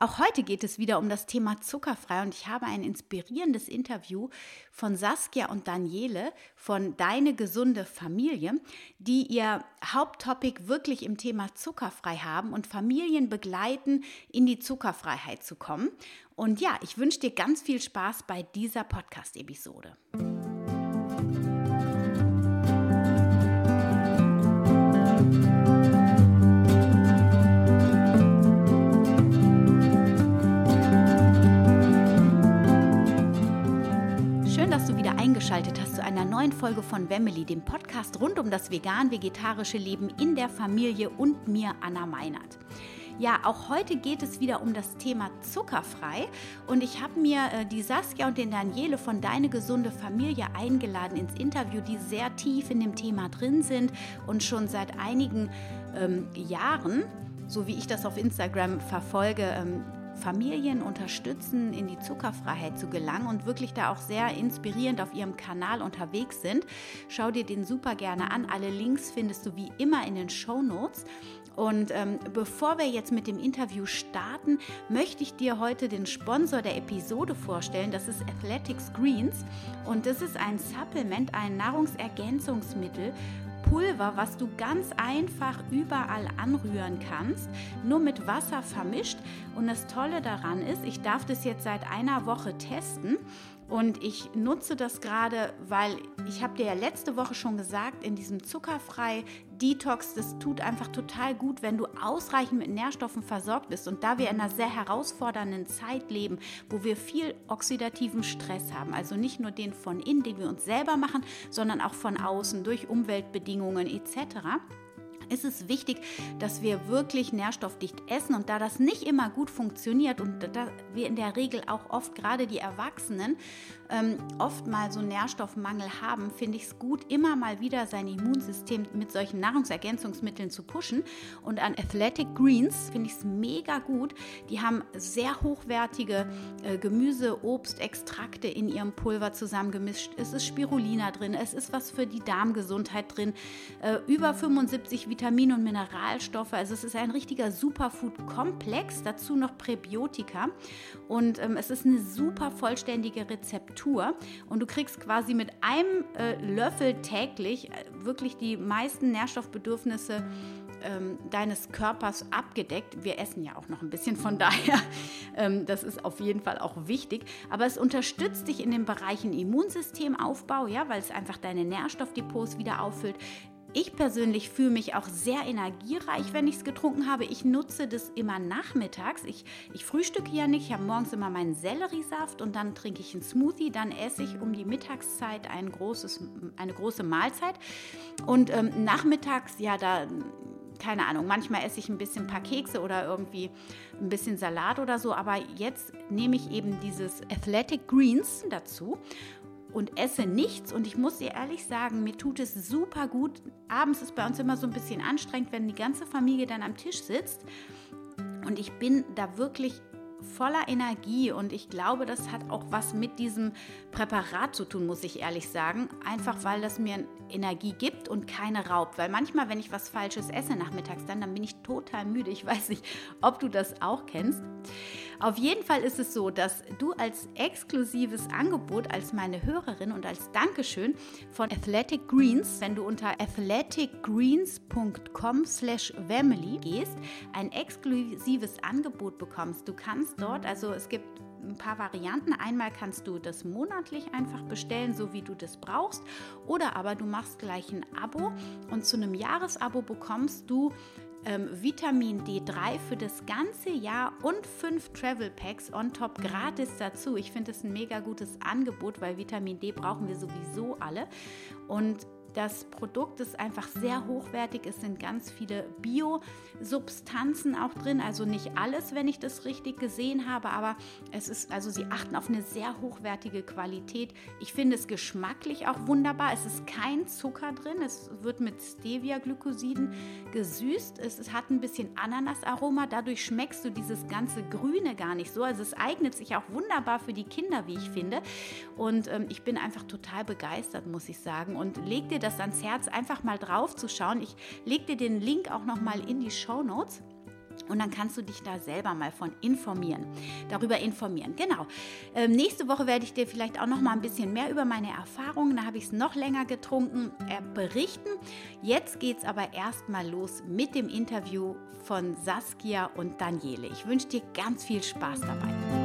Auch heute geht es wieder um das Thema zuckerfrei und ich habe ein inspirierendes Interview von Saskia und Daniele von Deine gesunde Familie, die ihr Haupttopic wirklich im Thema zuckerfrei haben und Familien begleiten, in die Zuckerfreiheit zu kommen. Und ja, ich wünsche dir ganz viel Spaß bei dieser Podcast-Episode. Eingeschaltet hast zu einer neuen Folge von Wemmeli, dem Podcast rund um das vegan-vegetarische Leben in der Familie und mir, Anna Meinert. Ja, auch heute geht es wieder um das Thema zuckerfrei und ich habe mir äh, die Saskia und den Daniele von Deine gesunde Familie eingeladen ins Interview, die sehr tief in dem Thema drin sind und schon seit einigen ähm, Jahren, so wie ich das auf Instagram verfolge, ähm, Familien unterstützen, in die Zuckerfreiheit zu gelangen und wirklich da auch sehr inspirierend auf ihrem Kanal unterwegs sind. Schau dir den super gerne an. Alle Links findest du wie immer in den Show Notes. Und ähm, bevor wir jetzt mit dem Interview starten, möchte ich dir heute den Sponsor der Episode vorstellen. Das ist Athletics Greens und das ist ein Supplement, ein Nahrungsergänzungsmittel Pulver, was du ganz einfach überall anrühren kannst, nur mit Wasser vermischt. Und das Tolle daran ist, ich darf das jetzt seit einer Woche testen und ich nutze das gerade, weil ich habe dir ja letzte Woche schon gesagt, in diesem zuckerfrei Detox, das tut einfach total gut, wenn du ausreichend mit Nährstoffen versorgt bist. Und da wir in einer sehr herausfordernden Zeit leben, wo wir viel oxidativen Stress haben, also nicht nur den von innen, den wir uns selber machen, sondern auch von außen durch Umweltbedingungen etc., ist es wichtig, dass wir wirklich nährstoffdicht essen. Und da das nicht immer gut funktioniert und da wir in der Regel auch oft, gerade die Erwachsenen, ähm, oft mal so Nährstoffmangel haben, finde ich es gut, immer mal wieder sein Immunsystem mit solchen Nahrungsergänzungsmitteln zu pushen. Und an Athletic Greens finde ich es mega gut. Die haben sehr hochwertige äh, Gemüse, Obst, Extrakte in ihrem Pulver zusammengemischt. Es ist Spirulina drin, es ist was für die Darmgesundheit drin, äh, über 75 Vitamine und Mineralstoffe. Also es ist ein richtiger Superfood-Komplex, dazu noch Präbiotika. Und ähm, es ist eine super vollständige Rezeptur. Und du kriegst quasi mit einem äh, Löffel täglich äh, wirklich die meisten Nährstoffbedürfnisse ähm, deines Körpers abgedeckt. Wir essen ja auch noch ein bisschen, von daher, ähm, das ist auf jeden Fall auch wichtig. Aber es unterstützt dich in den Bereichen Immunsystemaufbau, ja, weil es einfach deine Nährstoffdepots wieder auffüllt. Ich persönlich fühle mich auch sehr energiereich, wenn ich es getrunken habe. Ich nutze das immer nachmittags. Ich, ich frühstücke ja nicht. Ich habe morgens immer meinen Selleriesaft und dann trinke ich einen Smoothie. Dann esse ich um die Mittagszeit ein großes, eine große Mahlzeit. Und ähm, nachmittags, ja, da keine Ahnung, manchmal esse ich ein bisschen ein paar Kekse oder irgendwie ein bisschen Salat oder so, aber jetzt nehme ich eben dieses Athletic Greens dazu und esse nichts. Und ich muss dir ehrlich sagen, mir tut es super gut. Abends ist bei uns immer so ein bisschen anstrengend, wenn die ganze Familie dann am Tisch sitzt. Und ich bin da wirklich voller Energie und ich glaube, das hat auch was mit diesem Präparat zu tun, muss ich ehrlich sagen. Einfach weil das mir Energie gibt und keine raubt. Weil manchmal, wenn ich was Falsches esse nachmittags, dann, dann bin ich total müde. Ich weiß nicht, ob du das auch kennst. Auf jeden Fall ist es so, dass du als exklusives Angebot, als meine Hörerin und als Dankeschön von Athletic Greens, wenn du unter athleticgreens.com slash family gehst, ein exklusives Angebot bekommst. Du kannst dort, also es gibt ein paar Varianten. Einmal kannst du das monatlich einfach bestellen, so wie du das brauchst. Oder aber du machst gleich ein Abo und zu einem Jahresabo bekommst du ähm, Vitamin D3 für das ganze Jahr und fünf Travel Packs on top gratis dazu. Ich finde es ein mega gutes Angebot, weil Vitamin D brauchen wir sowieso alle. Und das Produkt ist einfach sehr hochwertig. Es sind ganz viele Bio-Substanzen auch drin. Also nicht alles, wenn ich das richtig gesehen habe, aber es ist, also sie achten auf eine sehr hochwertige Qualität. Ich finde es geschmacklich auch wunderbar. Es ist kein Zucker drin. Es wird mit Stevia-Glykosiden gesüßt. Es hat ein bisschen Ananasaroma. Dadurch schmeckst du dieses ganze Grüne gar nicht so. Also es eignet sich auch wunderbar für die Kinder, wie ich finde. Und ähm, ich bin einfach total begeistert, muss ich sagen. Und leg dir dir das ans Herz, einfach mal drauf zu schauen. Ich lege dir den Link auch noch mal in die Show Notes. Und dann kannst du dich da selber mal von informieren, darüber informieren. Genau. Ähm, nächste Woche werde ich dir vielleicht auch noch mal ein bisschen mehr über meine Erfahrungen, da habe ich es noch länger getrunken, äh, berichten. Jetzt geht es aber erstmal los mit dem Interview von Saskia und Daniele. Ich wünsche dir ganz viel Spaß dabei.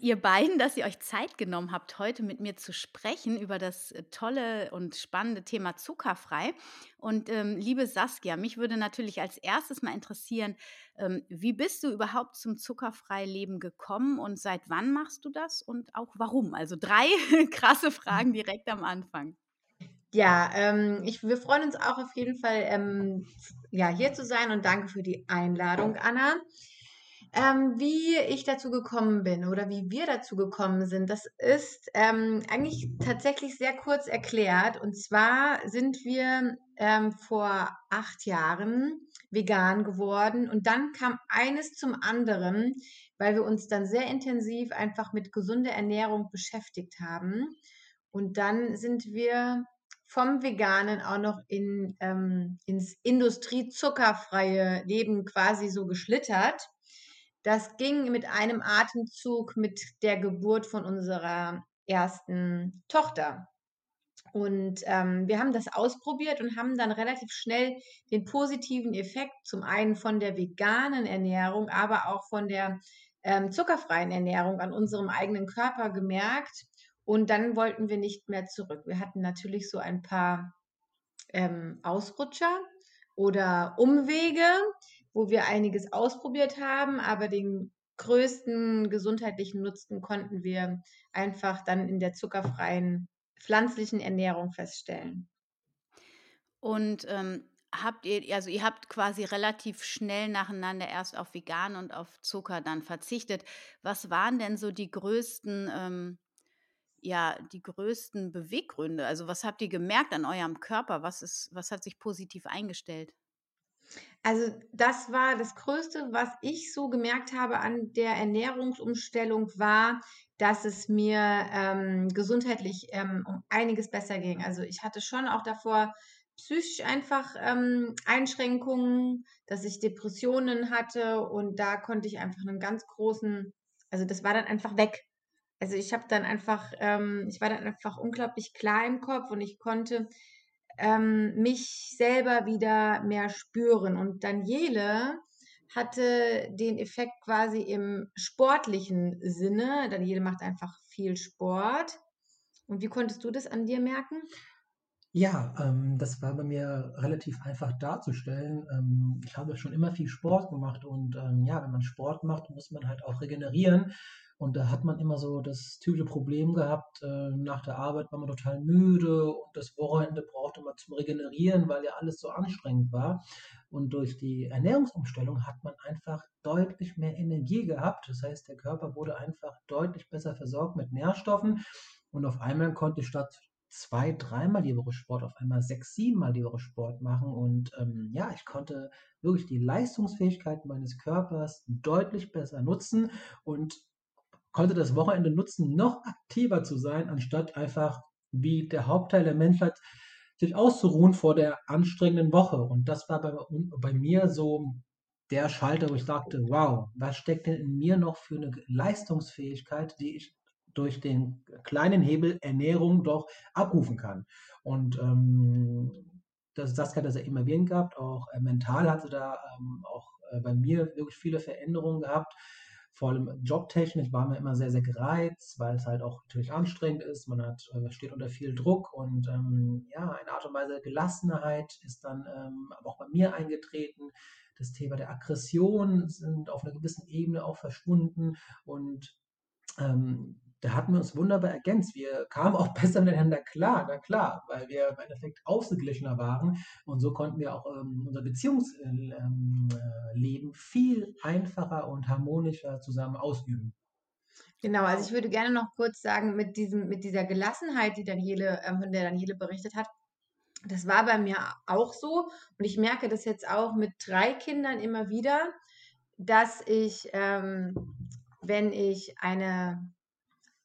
Ihr beiden, dass ihr euch Zeit genommen habt, heute mit mir zu sprechen über das äh, tolle und spannende Thema zuckerfrei. Und ähm, liebe Saskia, mich würde natürlich als erstes mal interessieren, ähm, wie bist du überhaupt zum zuckerfrei Leben gekommen und seit wann machst du das und auch warum? Also drei krasse Fragen direkt am Anfang. Ja, ähm, ich, wir freuen uns auch auf jeden Fall, ähm, ja, hier zu sein und danke für die Einladung, Anna. Ähm, wie ich dazu gekommen bin oder wie wir dazu gekommen sind, das ist ähm, eigentlich tatsächlich sehr kurz erklärt. Und zwar sind wir ähm, vor acht Jahren vegan geworden und dann kam eines zum anderen, weil wir uns dann sehr intensiv einfach mit gesunder Ernährung beschäftigt haben. Und dann sind wir vom Veganen auch noch in, ähm, ins industriezuckerfreie Leben quasi so geschlittert. Das ging mit einem Atemzug mit der Geburt von unserer ersten Tochter. Und ähm, wir haben das ausprobiert und haben dann relativ schnell den positiven Effekt zum einen von der veganen Ernährung, aber auch von der ähm, zuckerfreien Ernährung an unserem eigenen Körper gemerkt. Und dann wollten wir nicht mehr zurück. Wir hatten natürlich so ein paar ähm, Ausrutscher oder Umwege, wo wir einiges ausprobiert haben, aber den größten gesundheitlichen Nutzen konnten wir einfach dann in der zuckerfreien pflanzlichen Ernährung feststellen. Und ähm, habt ihr, also ihr habt quasi relativ schnell nacheinander erst auf vegan und auf Zucker dann verzichtet. Was waren denn so die größten, ähm, ja, die größten Beweggründe? Also was habt ihr gemerkt an eurem Körper? Was ist, was hat sich positiv eingestellt? Also, das war das Größte, was ich so gemerkt habe an der Ernährungsumstellung war, dass es mir, ähm, gesundheitlich, ähm, um einiges besser ging. Also, ich hatte schon auch davor psychisch einfach, ähm, Einschränkungen, dass ich Depressionen hatte und da konnte ich einfach einen ganz großen also, das war dann einfach weg. Also, ich habe dann einfach ähm, ich war dann einfach unglaublich klar im Kopf und ich konnte ähm, mich selber wieder mehr spüren. Und Daniele hatte den Effekt quasi im sportlichen Sinne. Daniele macht einfach viel Sport. Und wie konntest du das an dir merken? Ja, ähm, das war bei mir relativ einfach darzustellen. Ähm, ich habe schon immer viel Sport gemacht und ähm, ja, wenn man Sport macht, muss man halt auch regenerieren. Und da hat man immer so das typische Problem gehabt, äh, nach der Arbeit war man total müde und das Wochenende brauchte man zum Regenerieren, weil ja alles so anstrengend war. Und durch die Ernährungsumstellung hat man einfach deutlich mehr Energie gehabt. Das heißt, der Körper wurde einfach deutlich besser versorgt mit Nährstoffen. Und auf einmal konnte ich statt zwei, dreimal die Woche Sport, auf einmal sechs, siebenmal die Woche Sport machen. Und ähm, ja, ich konnte wirklich die Leistungsfähigkeit meines Körpers deutlich besser nutzen und konnte das Wochenende nutzen, noch aktiver zu sein, anstatt einfach wie der Hauptteil der Menschheit sich auszuruhen vor der anstrengenden Woche. Und das war bei, bei mir so der Schalter, wo ich sagte, wow, was steckt denn in mir noch für eine Leistungsfähigkeit, die ich durch den kleinen Hebel Ernährung doch abrufen kann. Und ähm, das, das hat er sehr immer wieder gehabt, auch äh, mental hat sie da ähm, auch äh, bei mir wirklich viele Veränderungen gehabt vor allem jobtechnisch war mir immer sehr, sehr gereizt, weil es halt auch natürlich anstrengend ist. Man hat, äh, steht unter viel Druck und ähm, ja, eine Art und Weise Gelassenheit ist dann ähm, auch bei mir eingetreten. Das Thema der Aggression sind auf einer gewissen Ebene auch verschwunden und ähm, da hatten wir uns wunderbar ergänzt. Wir kamen auch besser miteinander klar, na klar, weil wir im Endeffekt ausgeglichener waren und so konnten wir auch ähm, unser Beziehungsleben ähm, äh, viel einfacher und harmonischer zusammen ausüben. Genau, also ich würde gerne noch kurz sagen, mit, diesem, mit dieser Gelassenheit, die Daniele, äh, von der Daniele berichtet hat, das war bei mir auch so und ich merke das jetzt auch mit drei Kindern immer wieder, dass ich, ähm, wenn ich eine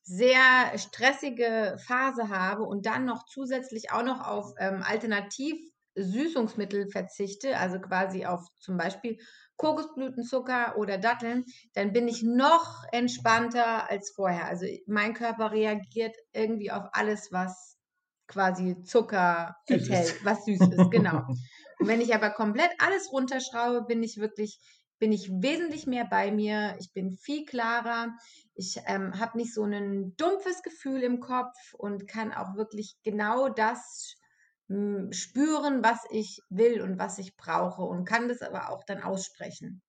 sehr stressige Phase habe und dann noch zusätzlich auch noch auf ähm, Alternativ-Süßungsmittel verzichte, also quasi auf zum Beispiel Kokosblütenzucker oder Datteln, dann bin ich noch entspannter als vorher. Also mein Körper reagiert irgendwie auf alles, was quasi Zucker enthält, was süß ist, genau. Und wenn ich aber komplett alles runterschraube, bin ich wirklich, bin ich wesentlich mehr bei mir. Ich bin viel klarer. Ich ähm, habe nicht so ein dumpfes Gefühl im Kopf und kann auch wirklich genau das spüren, was ich will und was ich brauche und kann das aber auch dann aussprechen.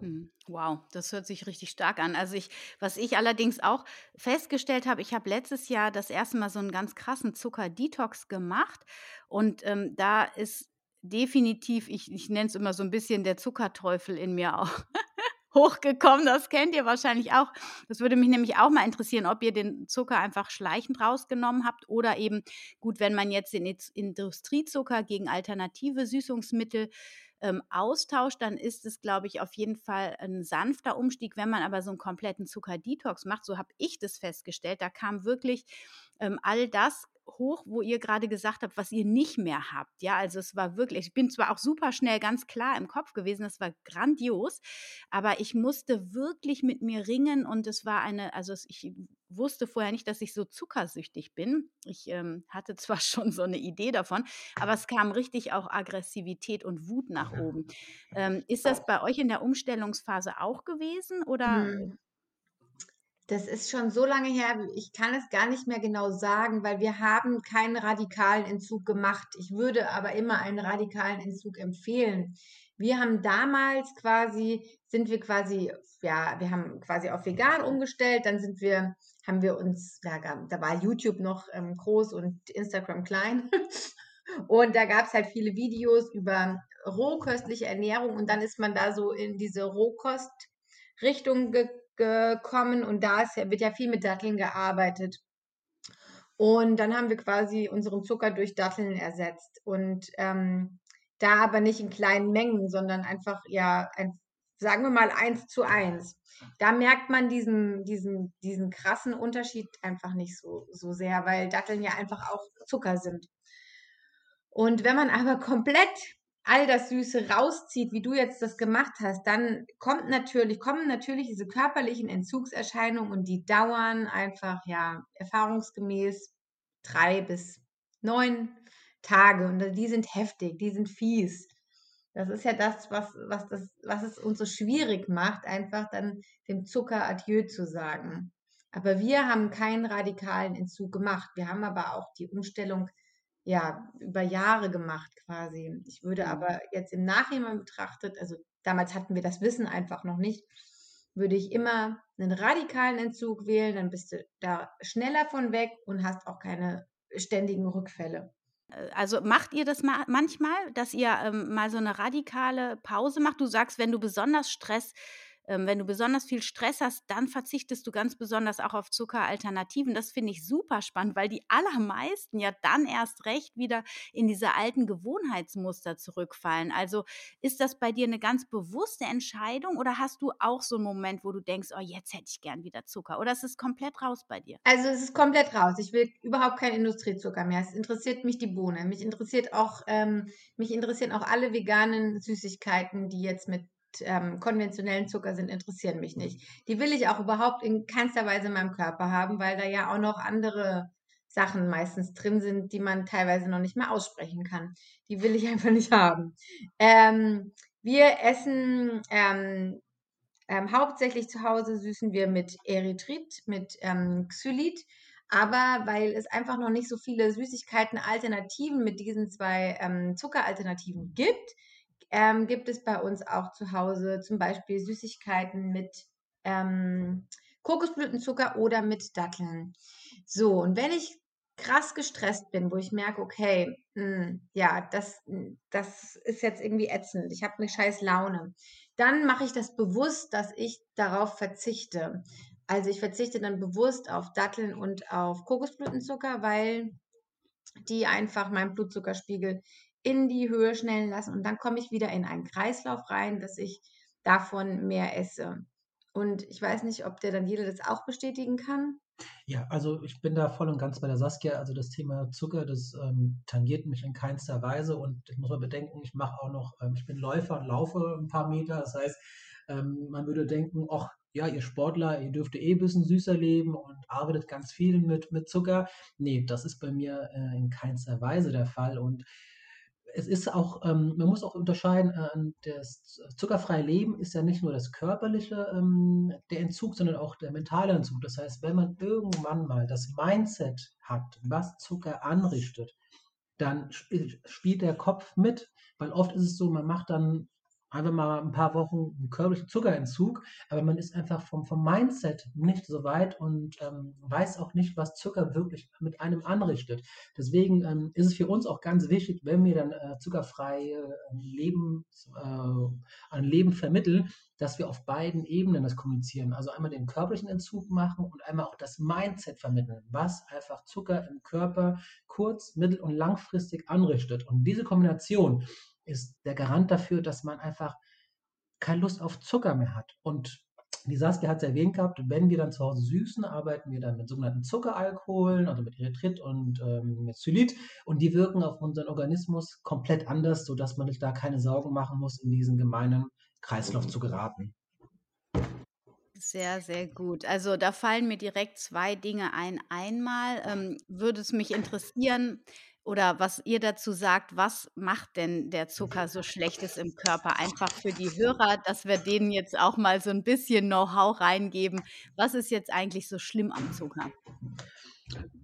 Hm, wow, das hört sich richtig stark an. Also ich was ich allerdings auch festgestellt habe, ich habe letztes Jahr das erste Mal so einen ganz krassen Zucker-Detox gemacht und, ähm, da ist definitiv ich ich nenne es immer so ein bisschen der Zuckerteufel in mir auch hochgekommen. Das kennt ihr wahrscheinlich auch. Das würde mich nämlich auch mal interessieren, ob ihr den Zucker einfach schleichend rausgenommen habt oder eben gut, wenn man jetzt den Industriezucker gegen alternative Süßungsmittel, ähm, austauscht, dann ist es, glaube ich, auf jeden Fall ein sanfter Umstieg. Wenn man aber so einen kompletten Zucker-Detox macht, so habe ich das festgestellt, da kam wirklich, ähm, all das hoch, wo ihr gerade gesagt habt, was ihr nicht mehr habt. Ja, also es war wirklich ich bin zwar auch super schnell ganz klar im Kopf gewesen, das war grandios, aber ich musste wirklich mit mir ringen und es war eine also ich wusste vorher nicht, dass ich so zuckersüchtig bin. Ich, ähm, hatte zwar schon so eine Idee davon, aber es kam richtig auch Aggressivität und Wut nach oben. Ähm, ist das bei euch in der Umstellungsphase auch gewesen oder Hm. Das ist schon so lange her, ich kann es gar nicht mehr genau sagen, weil wir haben keinen radikalen Entzug gemacht. Ich würde aber immer einen radikalen Entzug empfehlen. Wir haben damals quasi sind wir quasi ja, wir haben quasi auf vegan umgestellt, dann sind wir haben wir uns ga da war YouTube noch, ähm, groß und Instagram klein. Und da gab's halt viele Videos über rohköstliche Ernährung und dann ist man da so in diese Rohkost-Richtung ge gekommen und da ist wird ja viel mit Datteln gearbeitet. Und dann haben wir quasi unseren Zucker durch Datteln ersetzt. Und ähm, da aber nicht in kleinen Mengen, sondern einfach, ja, ein, sagen wir mal eins zu eins. Da merkt man diesen, diesen, diesen krassen Unterschied einfach nicht so, so sehr, weil Datteln ja einfach auch Zucker sind. Und wenn man aber komplett all das Süße rauszieht, wie du jetzt das gemacht hast, dann kommt natürlich, kommen natürlich diese körperlichen Entzugserscheinungen und die dauern einfach, ja, erfahrungsgemäß drei bis neun Tage und die sind heftig, die sind fies. Das ist ja das, was, was, das, was es uns so schwierig macht, einfach dann dem Zucker Adieu zu sagen. Aber wir haben keinen radikalen Entzug gemacht. Wir haben aber auch die Umstellung ja, über Jahre gemacht quasi. Ich würde mhm. aber jetzt im Nachhinein betrachtet, also damals hatten wir das Wissen einfach noch nicht, würde ich immer einen radikalen Entzug wählen, dann bist du da schneller von weg und hast auch keine ständigen Rückfälle. Äh, also macht ihr das ma manchmal, dass ihr, ähm, mal so eine radikale Pause macht? Du sagst, wenn du besonders Stress ähm, wenn du besonders viel Stress hast, dann verzichtest du ganz besonders auch auf Zuckeralternativen. Das finde ich super spannend, weil die allermeisten ja dann erst recht wieder in diese alten Gewohnheitsmuster zurückfallen. Also ist das bei dir eine ganz bewusste Entscheidung oder hast du auch so einen Moment, wo du denkst, oh, jetzt hätte ich gern wieder Zucker? Oder ist es komplett raus bei dir? Also es ist komplett raus. Ich will überhaupt keinen Industriezucker mehr. Es interessiert mich die Bohne. Mich interessiert auch, ähm, mich interessieren auch alle veganen Süßigkeiten, die jetzt mit ähm, konventionellen Zucker sind, interessieren mich nicht. Die will ich auch überhaupt in keinster Weise in meinem Körper haben, weil da ja auch noch andere Sachen meistens drin sind, die man teilweise noch nicht mehr aussprechen kann. Die will ich einfach nicht haben. Ähm, wir essen ähm, ähm, hauptsächlich zu Hause süßen wir mit Erythrit, mit ähm, Xylit. Aber weil es einfach noch nicht so viele Süßigkeiten-Alternativen mit diesen zwei ähm, Zuckeralternativen gibt, ähm, gibt es bei uns auch zu Hause zum Beispiel Süßigkeiten mit ähm, Kokosblütenzucker oder mit Datteln. So, und wenn ich krass gestresst bin, wo ich merke, okay, mh, ja, das, das ist jetzt irgendwie ätzend, ich habe eine scheiß Laune, dann mache ich das bewusst, dass ich darauf verzichte. Also ich verzichte dann bewusst auf Datteln und auf Kokosblütenzucker, weil die einfach meinen Blutzuckerspiegel in die Höhe schnellen lassen und dann komme ich wieder in einen Kreislauf rein, dass ich davon mehr esse. Und ich weiß nicht, ob der Daniele das auch bestätigen kann. Ja, also ich bin da voll und ganz bei der Saskia. Also das Thema Zucker, das ähm, tangiert mich in keinster Weise. Und ich muss mal bedenken, ich mache auch noch, ähm, ich bin Läufer und laufe ein paar Meter. Das heißt, ähm, man würde denken, ach ja, ihr Sportler, ihr dürft eh ein bisschen süßer leben und arbeitet ganz viel mit, mit Zucker. Nee, das ist bei mir äh, in keinster Weise der Fall. Und es ist auch, ähm, man muss auch unterscheiden, äh, das zuckerfreie Leben ist ja nicht nur das körperliche, ähm, der Entzug, sondern auch der mentale Entzug. Das heißt, wenn man irgendwann mal das Mindset hat, was Zucker anrichtet, dann spielt der Kopf mit, weil oft ist es so, man macht dann einfach mal ein paar Wochen einen körperlichen Zuckerentzug, aber man ist einfach vom, vom Mindset nicht so weit und ähm, weiß auch nicht, was Zucker wirklich mit einem anrichtet. Deswegen ähm, ist es für uns auch ganz wichtig, wenn wir dann äh, zuckerfreie äh, Leben, äh, ein Leben vermitteln, dass wir auf beiden Ebenen das kommunizieren. Also einmal den körperlichen Entzug machen und einmal auch das Mindset vermitteln, was einfach Zucker im Körper kurz-, mittel- und langfristig anrichtet. Und diese Kombination, ist der Garant dafür, dass man einfach keine Lust auf Zucker mehr hat. Und die Saskia hat es erwähnt gehabt, wenn wir dann zu Hause süßen, arbeiten wir dann mit sogenannten Zuckeralkoholen, also mit Erythrit und ähm, mit Zylit. Und die wirken auf unseren Organismus komplett anders, sodass man sich da keine Sorgen machen muss, in diesen gemeinen Kreislauf zu geraten. Sehr, sehr gut. Also da fallen mir direkt zwei Dinge ein. Einmal ähm, würde es mich interessieren, oder was ihr dazu sagt, was macht denn der Zucker so Schlechtes im Körper? Einfach für die Hörer, dass wir denen jetzt auch mal so ein bisschen Know-how reingeben. Was ist jetzt eigentlich so schlimm am Zucker?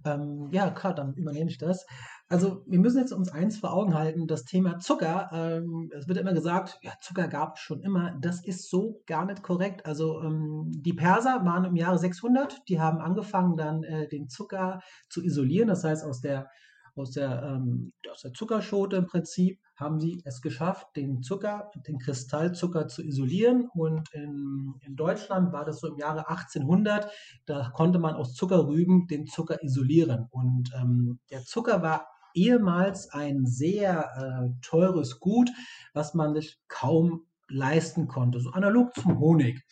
Ähm, ja, klar, dann übernehme ich das. Also wir müssen jetzt uns eins vor Augen halten, das Thema Zucker, ähm, es wird immer gesagt, ja, Zucker gab es schon immer, das ist so gar nicht korrekt. Also ähm, die Perser waren im Jahre 600, die haben angefangen dann äh, den Zucker zu isolieren, das heißt aus der aus der, ähm, aus der Zuckerschote im Prinzip haben sie es geschafft, den Zucker, den Kristallzucker zu isolieren. Und in, in Deutschland war das so im Jahre 1800, da konnte man aus Zuckerrüben den Zucker isolieren. Und ähm, der Zucker war ehemals ein sehr äh, teures Gut, was man sich kaum leisten konnte, so analog zum Honig.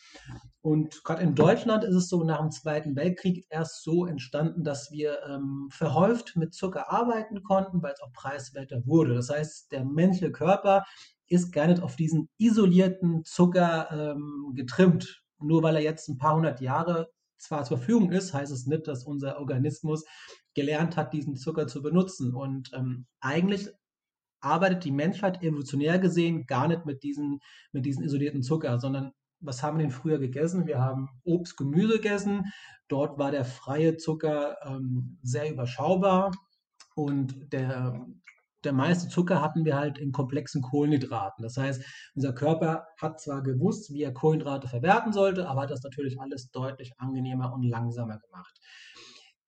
Und gerade in Deutschland ist es so nach dem Zweiten Weltkrieg erst so entstanden, dass wir ähm, verhäuft mit Zucker arbeiten konnten, weil es auch preiswerter wurde. Das heißt, der menschliche Körper ist gar nicht auf diesen isolierten Zucker ähm, getrimmt. Nur weil er jetzt ein paar hundert Jahre zwar zur Verfügung ist, heißt es nicht, dass unser Organismus gelernt hat, diesen Zucker zu benutzen. Und ähm, eigentlich arbeitet die Menschheit evolutionär gesehen gar nicht mit diesen, mit diesen isolierten Zucker, sondern was haben wir denn früher gegessen? Wir haben Obst, Gemüse gegessen. Dort war der freie Zucker ähm, sehr überschaubar und der, der meiste Zucker hatten wir halt in komplexen Kohlenhydraten. Das heißt, unser Körper hat zwar gewusst, wie er Kohlenhydrate verwerten sollte, aber hat das natürlich alles deutlich angenehmer und langsamer gemacht.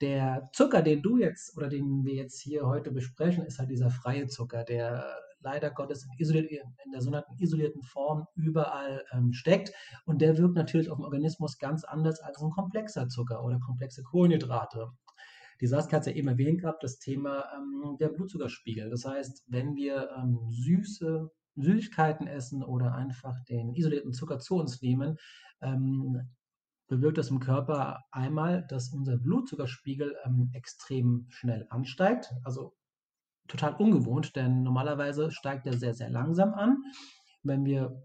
Der Zucker, den du jetzt oder den wir jetzt hier heute besprechen, ist halt dieser freie Zucker, der leider Gottes in, in der sogenannten isolierten Form überall ähm, steckt. Und der wirkt natürlich auf den Organismus ganz anders als ein komplexer Zucker oder komplexe Kohlenhydrate. Die Saskia hat es ja eben erwähnt gehabt, das Thema ähm, der Blutzuckerspiegel. Das heißt, wenn wir ähm, süße Süßigkeiten essen oder einfach den isolierten Zucker zu uns nehmen, ähm, bewirkt das im Körper einmal, dass unser Blutzuckerspiegel ähm, extrem schnell ansteigt. Also total ungewohnt, denn normalerweise steigt er sehr, sehr langsam an, wenn wir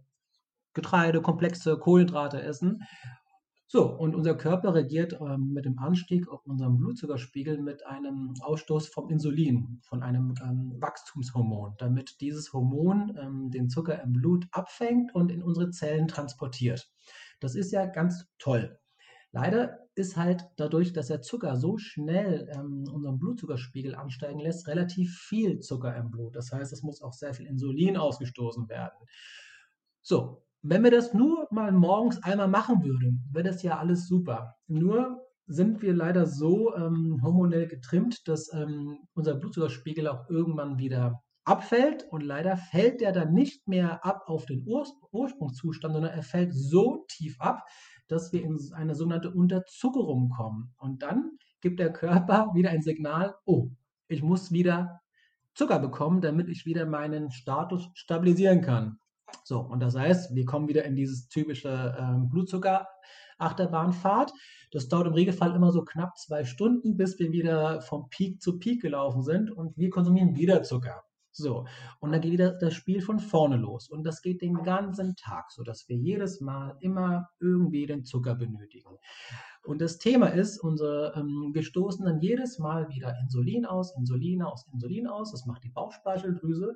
Getreide, komplexe Kohlenhydrate essen. So, und unser Körper reagiert ähm, mit dem Anstieg auf unseren Blutzuckerspiegel mit einem Ausstoß vom Insulin, von einem ähm, Wachstumshormon, damit dieses Hormon ähm, den Zucker im Blut abfängt und in unsere Zellen transportiert. Das ist ja ganz toll. Leider ist halt dadurch, dass der Zucker so schnell ähm, unseren Blutzuckerspiegel ansteigen lässt, relativ viel Zucker im Blut. Das heißt, es muss auch sehr viel Insulin ausgestoßen werden. So, wenn wir das nur mal morgens einmal machen würden, wäre das ja alles super. Nur sind wir leider so ähm, hormonell getrimmt, dass ähm, unser Blutzuckerspiegel auch irgendwann wieder abfällt und leider fällt der dann nicht mehr ab auf den Ur Ursprungszustand, sondern er fällt so tief ab, dass wir in eine sogenannte Unterzuckerung kommen. Und dann gibt der Körper wieder ein Signal, oh, ich muss wieder Zucker bekommen, damit ich wieder meinen Status stabilisieren kann. So, und das heißt, wir kommen wieder in dieses typische ähm, Blutzucker-Achterbahnfahrt. Das dauert im Regelfall immer so knapp zwei Stunden, bis wir wieder vom Peak zu Peak gelaufen sind und wir konsumieren wieder Zucker. So, und dann geht wieder das Spiel von vorne los. Und das geht den ganzen Tag, sodass wir jedes Mal immer irgendwie den Zucker benötigen. Und das Thema ist, unsere, ähm, wir stoßen dann jedes Mal wieder Insulin aus, Insulin aus, Insulin aus. Das macht die Bauchspeicheldrüse.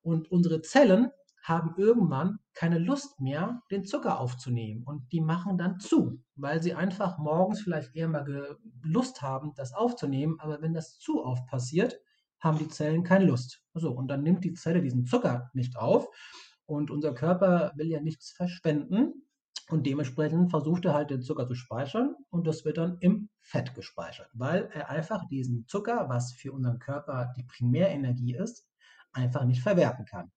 Und unsere Zellen haben irgendwann keine Lust mehr, den Zucker aufzunehmen. Und die machen dann zu, weil sie einfach morgens vielleicht eher mal Lust haben, das aufzunehmen. Aber wenn das zu oft passiert, haben die Zellen keine Lust. So, und dann nimmt die Zelle diesen Zucker nicht auf. Und unser Körper will ja nichts verschwenden. Und dementsprechend versucht er halt den Zucker zu speichern und das wird dann im Fett gespeichert, weil er einfach diesen Zucker, was für unseren Körper die Primärenergie ist, einfach nicht verwerten kann.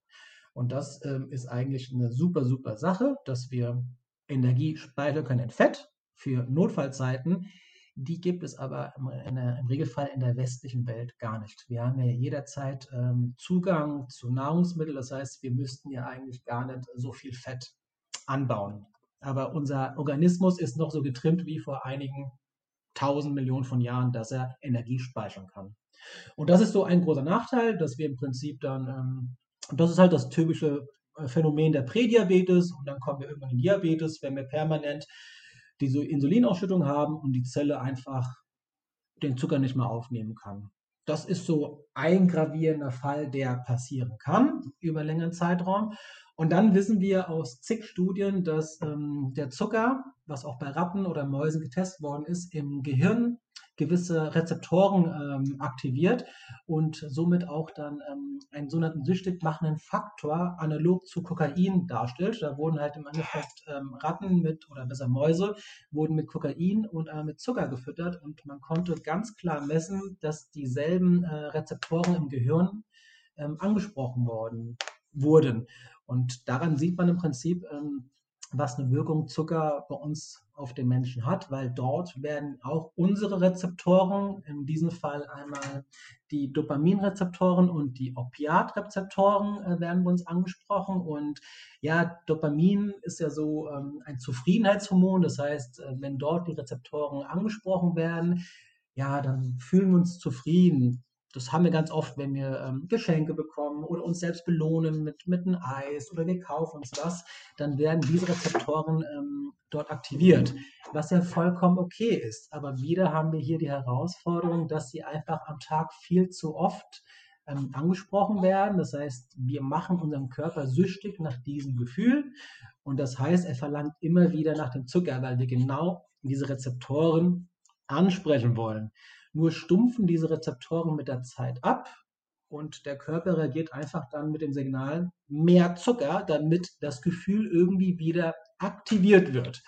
Und das ähm, ist eigentlich eine super, super Sache, dass wir Energie speichern können in Fett für Notfallzeiten. Die gibt es aber im, der, im Regelfall in der westlichen Welt gar nicht. Wir haben ja jederzeit ähm, Zugang zu Nahrungsmitteln. Das heißt, wir müssten ja eigentlich gar nicht so viel Fett anbauen. Aber unser Organismus ist noch so getrimmt wie vor einigen tausend Millionen von Jahren, dass er Energie speichern kann. Und das ist so ein großer Nachteil, dass wir im Prinzip dann ähm, das ist halt das typische äh, Phänomen der Prädiabetes und dann kommen wir irgendwann in Diabetes, wenn wir permanent diese Insulinausschüttung haben und die Zelle einfach den Zucker nicht mehr aufnehmen kann. Das ist so ein gravierender Fall, der passieren kann über längeren Zeitraum. Und dann wissen wir aus zig Studien, dass ähm, der Zucker, was auch bei Ratten oder Mäusen getestet worden ist, im Gehirn gewisse Rezeptoren ähm, aktiviert und somit auch dann ähm, einen sogenannten süchtig machenden Faktor analog zu Kokain darstellt. Da wurden halt im Endeffekt ähm, Ratten mit, oder besser Mäuse, wurden mit Kokain und äh, mit Zucker gefüttert und man konnte ganz klar messen, dass dieselben äh, Rezeptoren im Gehirn ähm, angesprochen worden wurden. Und daran sieht man im Prinzip, ähm, was eine Wirkung Zucker bei uns auf den Menschen hat, weil dort werden auch unsere Rezeptoren, in diesem Fall einmal die Dopaminrezeptoren und die Opiatrezeptoren äh, werden bei uns angesprochen. Und ja, Dopamin ist ja so ähm, ein Zufriedenheitshormon, das heißt, äh, wenn dort die Rezeptoren angesprochen werden, ja, dann fühlen wir uns zufrieden das haben wir ganz oft, wenn wir ähm, Geschenke bekommen oder uns selbst belohnen mit, mit einem Eis oder wir kaufen uns was, dann werden diese Rezeptoren ähm, dort aktiviert, was ja vollkommen okay ist. Aber wieder haben wir hier die Herausforderung, dass sie einfach am Tag viel zu oft ähm, angesprochen werden. Das heißt, wir machen unseren Körper süchtig nach diesem Gefühl und das heißt, er verlangt immer wieder nach dem Zucker, weil wir genau diese Rezeptoren ansprechen wollen. Nur stumpfen diese Rezeptoren mit der Zeit ab und der Körper reagiert einfach dann mit dem Signal mehr Zucker, damit das Gefühl irgendwie wieder aktiviert wird.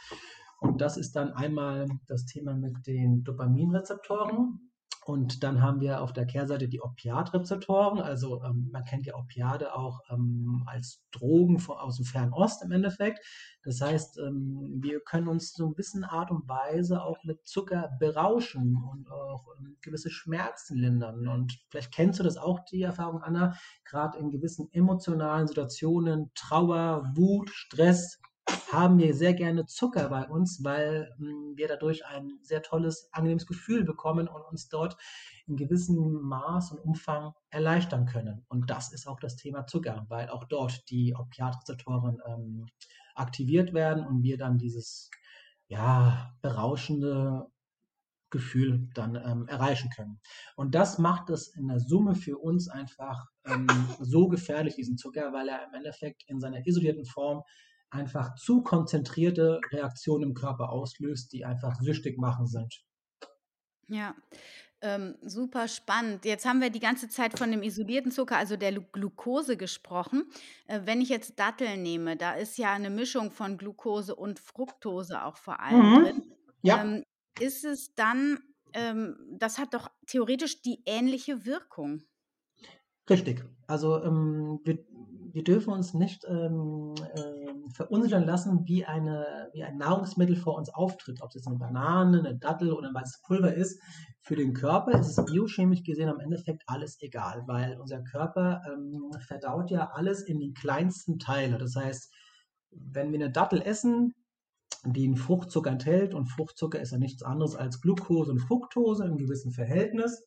Und das ist dann einmal das Thema mit den Dopaminrezeptoren. Und dann haben wir auf der Kehrseite die Opiatrezeptoren. Also ähm, man kennt ja Opiate auch ähm, als Drogen von, aus dem Fernost im Endeffekt. Das heißt, ähm, wir können uns so ein bisschen Art und Weise auch mit Zucker berauschen und auch ähm, gewisse Schmerzen lindern. Und vielleicht kennst du das auch, die Erfahrung, Anna, gerade in gewissen emotionalen Situationen, Trauer, Wut, Stress, haben wir sehr gerne Zucker bei uns, weil hm, wir dadurch ein sehr tolles, angenehmes Gefühl bekommen und uns dort in gewissem Maß und Umfang erleichtern können. Und das ist auch das Thema Zucker, weil auch dort die Opiatrezeptoren ähm, aktiviert werden und wir dann dieses ja, berauschende Gefühl dann ähm, erreichen können. Und das macht es in der Summe für uns einfach ähm, so gefährlich, diesen Zucker, weil er im Endeffekt in seiner isolierten Form einfach zu konzentrierte Reaktionen im Körper auslöst, die einfach süchtig machen sind. Ja, ähm, super spannend. Jetzt haben wir die ganze Zeit von dem isolierten Zucker, also der Glucose gesprochen. Äh, wenn ich jetzt Datteln nehme, da ist ja eine Mischung von Glucose und Fructose auch vor allem mhm. drin. Ja. Ähm, ist es dann, ähm, das hat doch theoretisch die ähnliche Wirkung. Richtig. Also ähm, wir wir dürfen uns nicht ähm, äh, verunsichern lassen, wie, eine, wie ein Nahrungsmittel vor uns auftritt. Ob es jetzt eine Banane, eine Dattel oder ein weißes Pulver ist. Für den Körper ist es biochemisch gesehen am Endeffekt alles egal, weil unser Körper ähm, verdaut ja alles in die kleinsten Teile. Das heißt, wenn wir eine Dattel essen, die einen Fruchtzucker enthält, und Fruchtzucker ist ja nichts anderes als Glucose und Fructose im gewissen Verhältnis,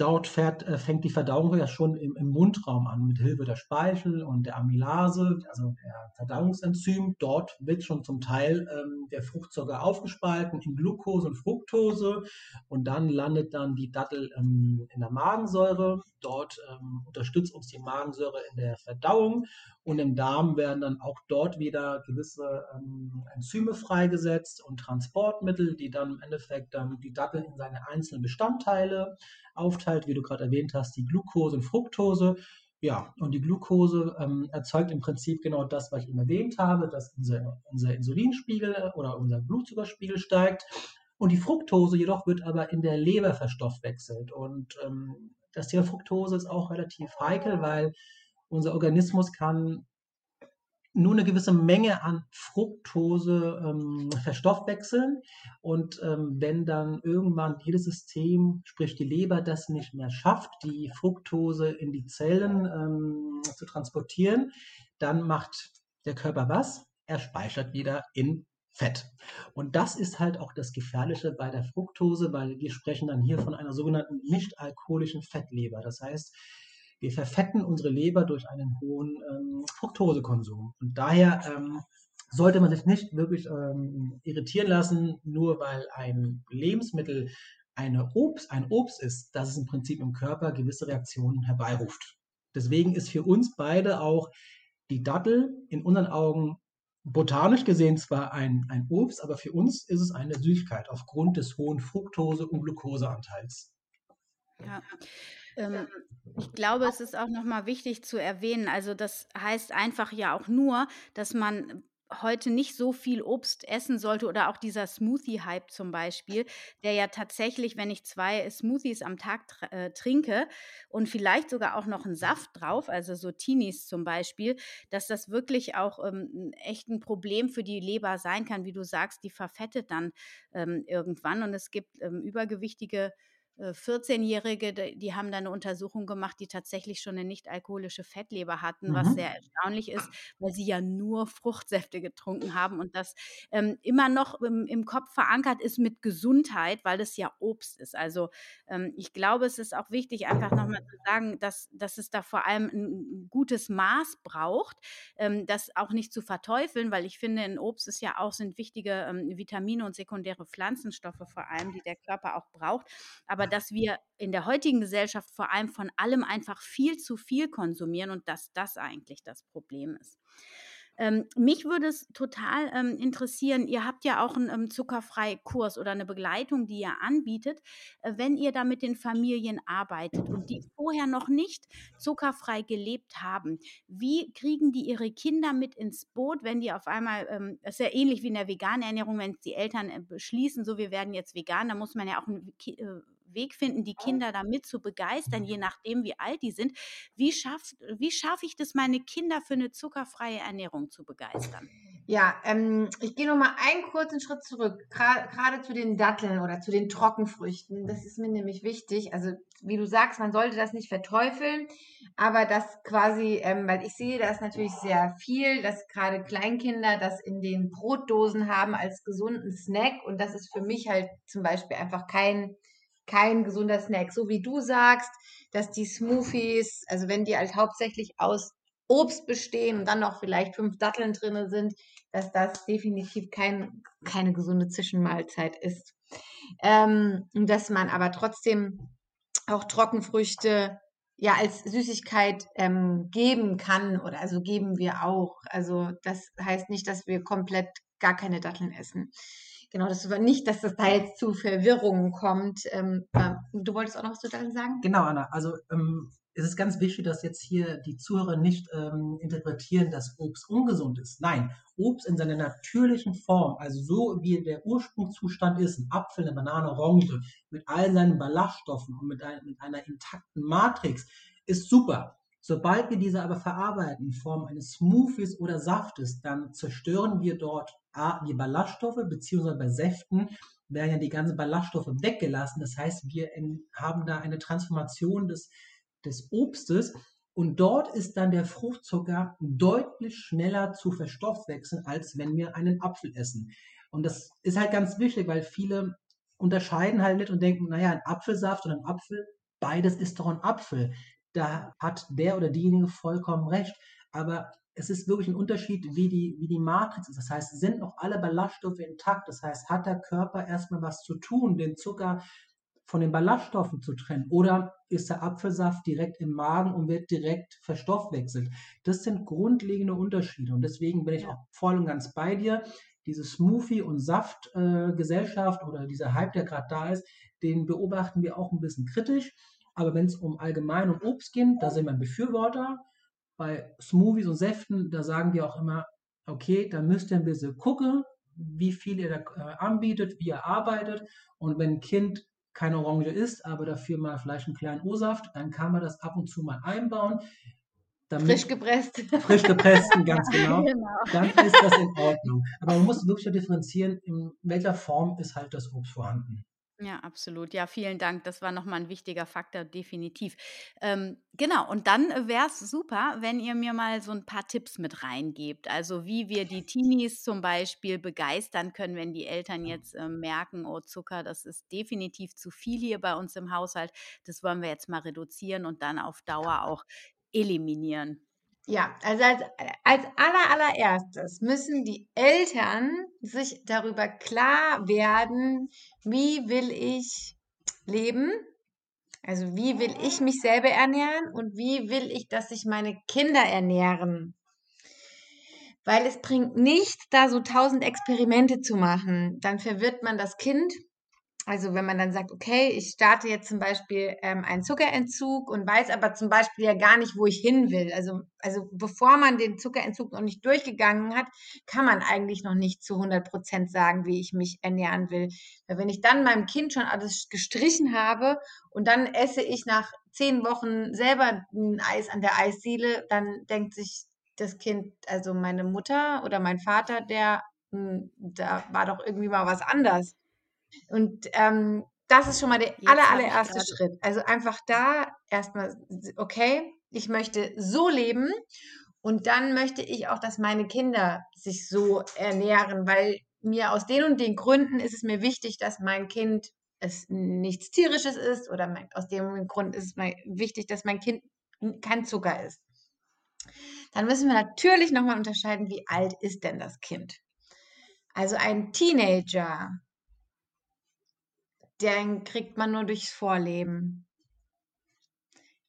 Dort fährt, äh, fängt die Verdauung ja schon im, im, Mundraum an, mit Hilfe der Speichel und der Amylase, also der Verdauungsenzym. Dort wird schon zum Teil ähm, der Fruchtzucker aufgespalten in Glucose und Fructose und dann landet dann die Dattel ähm, in der Magensäure. Dort ähm, unterstützt uns die Magensäure in der Verdauung und im Darm werden dann auch dort wieder gewisse ähm, Enzyme freigesetzt und Transportmittel, die dann im Endeffekt dann die Datteln in seine einzelnen Bestandteile aufteilt, wie du gerade erwähnt hast, die Glucose und Fructose. Ja, und die Glucose ähm, erzeugt im Prinzip genau das, was ich eben erwähnt habe, dass unser, unser Insulinspiegel oder unser Blutzuckerspiegel steigt. Und die Fructose jedoch wird aber in der Leber verstoffwechselt. Und ähm, das Thema Fructose ist auch relativ heikel, weil unser Organismus kann nur eine gewisse Menge an Fructose ähm, verstoffwechseln. Und ähm, wenn dann irgendwann jedes System, sprich die Leber, das nicht mehr schafft, die Fructose in die Zellen ähm, zu transportieren, dann macht der Körper was? Er speichert wieder in Fett. Und das ist halt auch das Gefährliche bei der Fructose, weil wir sprechen dann hier von einer sogenannten nicht alkoholischen Fettleber. Das heißt, wir verfetten unsere Leber durch einen hohen ähm, Fructosekonsum. Und daher ähm, sollte man sich nicht wirklich ähm, irritieren lassen, nur weil ein Lebensmittel eine Obst, ein Obst ist, dass es im Prinzip im Körper gewisse Reaktionen herbeiruft. Deswegen ist für uns beide auch die Dattel in unseren Augen botanisch gesehen zwar ein, ein Obst, aber für uns ist es eine Süßigkeit aufgrund des hohen Fructose- und Glukoseanteils. Ja. Ähm, ich glaube, es ist auch nochmal wichtig zu erwähnen. Also das heißt einfach ja auch nur, dass man heute nicht so viel Obst essen sollte oder auch dieser Smoothie-Hype zum Beispiel, der ja tatsächlich, wenn ich zwei Smoothies am Tag tr äh, trinke und vielleicht sogar auch noch einen Saft drauf, also so Teenies zum Beispiel, dass das wirklich auch ähm, echt ein Problem für die Leber sein kann, wie du sagst, die verfettet dann ähm, irgendwann und es gibt ähm, übergewichtige 14-Jährige, äh, die haben da eine Untersuchung gemacht, die tatsächlich schon eine nicht-alkoholische Fettleber hatten, was mhm. sehr erstaunlich ist, weil sie ja nur Fruchtsäfte getrunken haben und das ähm, immer noch im, im, Kopf verankert ist mit Gesundheit, weil es ja Obst ist. Also ähm, ich glaube, es ist auch wichtig, einfach nochmal zu sagen, dass, dass es da vor allem ein gutes Maß braucht, ähm, das auch nicht zu verteufeln, weil ich finde, in Obst ist ja auch, sind wichtige ähm, Vitamine und sekundäre Pflanzenstoffe vor allem, die der Körper auch braucht. Aber dass wir in der heutigen Gesellschaft vor allem von allem einfach viel zu viel konsumieren und dass das eigentlich das Problem ist. Ähm, mich würde es total ähm, interessieren, ihr habt ja auch einen ähm, Zuckerfrei-Kurs oder eine Begleitung, die ihr anbietet, äh, wenn ihr da mit den Familien arbeitet und die vorher noch nicht zuckerfrei gelebt haben. Wie kriegen die ihre Kinder mit ins Boot, wenn die auf einmal, ähm, das ist ja ähnlich wie in der veganen Ernährung, wenn die Eltern äh, beschließen, so wir werden jetzt vegan, da muss man ja auch ein äh, Weg finden, die Kinder damit zu begeistern, je nachdem, wie alt die sind. Wie schaffe wie schaff ich das, meine Kinder für eine zuckerfreie Ernährung zu begeistern? Ja, ähm, ich gehe noch mal einen kurzen Schritt zurück, gerade zu den Datteln oder zu den Trockenfrüchten. Das ist mir nämlich wichtig. Also wie du sagst, man sollte das nicht verteufeln, aber das quasi, ähm, weil ich sehe das natürlich sehr viel, dass gerade Kleinkinder das in den Brotdosen haben als gesunden Snack und das ist für mich halt zum Beispiel einfach kein kein gesunder Snack. So wie du sagst, dass die Smoothies, also wenn die halt hauptsächlich aus Obst bestehen und dann noch vielleicht fünf Datteln drin sind, dass das definitiv kein, keine gesunde Zwischenmahlzeit ist. Ähm, dass man aber trotzdem auch Trockenfrüchte ja als Süßigkeit ähm, geben kann oder also geben wir auch. Also das heißt nicht, dass wir komplett gar keine Datteln essen. Genau, das war nicht, dass das da jetzt zu Verwirrungen kommt. Ähm, äh, du wolltest auch noch was zu dazu sagen? Genau, Anna. Also ähm, es ist ganz wichtig, dass jetzt hier die Zuhörer nicht ähm, interpretieren, dass Obst ungesund ist. Nein, Obst in seiner natürlichen Form, also so wie der Ursprungszustand ist, ein Apfel, eine Banane, Orange, mit all seinen Ballaststoffen und mit, ein, mit einer intakten Matrix, ist super. Sobald wir diese aber verarbeiten in Form eines Smoothies oder Saftes, dann zerstören wir dort A, die Ballaststoffe, beziehungsweise bei Säften werden ja die ganzen Ballaststoffe weggelassen. Das heißt, wir haben da eine Transformation des, des Obstes und dort ist dann der Fruchtzucker deutlich schneller zu verstoffwechseln, als wenn wir einen Apfel essen. Und das ist halt ganz wichtig, weil viele unterscheiden halt nicht und denken, naja, ein Apfelsaft und ein Apfel, beides ist doch ein Apfel. Da hat der oder diejenige vollkommen recht. Aber es ist wirklich ein Unterschied, wie die, wie die Matrix ist. Das heißt, sind noch alle Ballaststoffe intakt? Das heißt, hat der Körper erstmal was zu tun, den Zucker von den Ballaststoffen zu trennen? Oder ist der Apfelsaft direkt im Magen und wird direkt verstoffwechselt? Das sind grundlegende Unterschiede. Und deswegen bin ich auch voll und ganz bei dir. Diese Smoothie- und Saftgesellschaft äh, oder dieser Hype, der gerade da ist, den beobachten wir auch ein bisschen kritisch. Aber wenn es um allgemein um Obst geht, da sind wir Befürworter bei Smoothies und Säften, da sagen wir auch immer, okay, da müsst ihr ein bisschen gucken, wie viel ihr da äh, anbietet, wie ihr arbeitet. Und wenn ein Kind keine Orange isst, aber dafür mal vielleicht einen kleinen O-Saft, dann kann man das ab und zu mal einbauen. frisch gepresst. Frisch gepressten, ganz genau. genau. Dann ist das in Ordnung. Aber man muss wirklich differenzieren, in welcher Form ist halt das Obst vorhanden. Ja, absolut. Ja, vielen Dank. Das war nochmal ein wichtiger Faktor, definitiv. Ähm, genau, und dann wäre es super, wenn ihr mir mal so ein paar Tipps mit reingebt. Also wie wir die Teenies zum Beispiel begeistern können, wenn die Eltern jetzt äh, merken, oh Zucker, das ist definitiv zu viel hier bei uns im Haushalt. Das wollen wir jetzt mal reduzieren und dann auf Dauer auch eliminieren. Ja, also als, als aller, allererstes müssen die Eltern sich darüber klar werden, wie will ich leben, also wie will ich mich selber ernähren und wie will ich, dass sich meine Kinder ernähren. Weil es bringt nichts, da so tausend Experimente zu machen. Dann verwirrt man das Kind also wenn man dann sagt, okay, ich starte jetzt zum Beispiel ähm, einen Zuckerentzug und weiß aber zum Beispiel ja gar nicht, wo ich hin will. Also, also bevor man den Zuckerentzug noch nicht durchgegangen hat, kann man eigentlich noch nicht zu 100 Prozent sagen, wie ich mich ernähren will. Weil wenn ich dann meinem Kind schon alles gestrichen habe und dann esse ich nach zehn Wochen selber ein Eis an der Eisdiele, dann denkt sich das Kind, also meine Mutter oder mein Vater, der, hm, da war doch irgendwie mal was anders. Und ähm, das ist schon mal der aller, allererste Schritt. Also einfach da erstmal, okay, ich möchte so leben und dann möchte ich auch, dass meine Kinder sich so ernähren, weil mir aus den und den Gründen ist es mir wichtig, dass mein Kind es nichts Tierisches ist oder mein, aus dem Grund ist es mir wichtig, dass mein Kind kein Zucker ist. Dann müssen wir natürlich nochmal unterscheiden, wie alt ist denn das Kind? Also ein Teenager den kriegt man nur durchs Vorleben.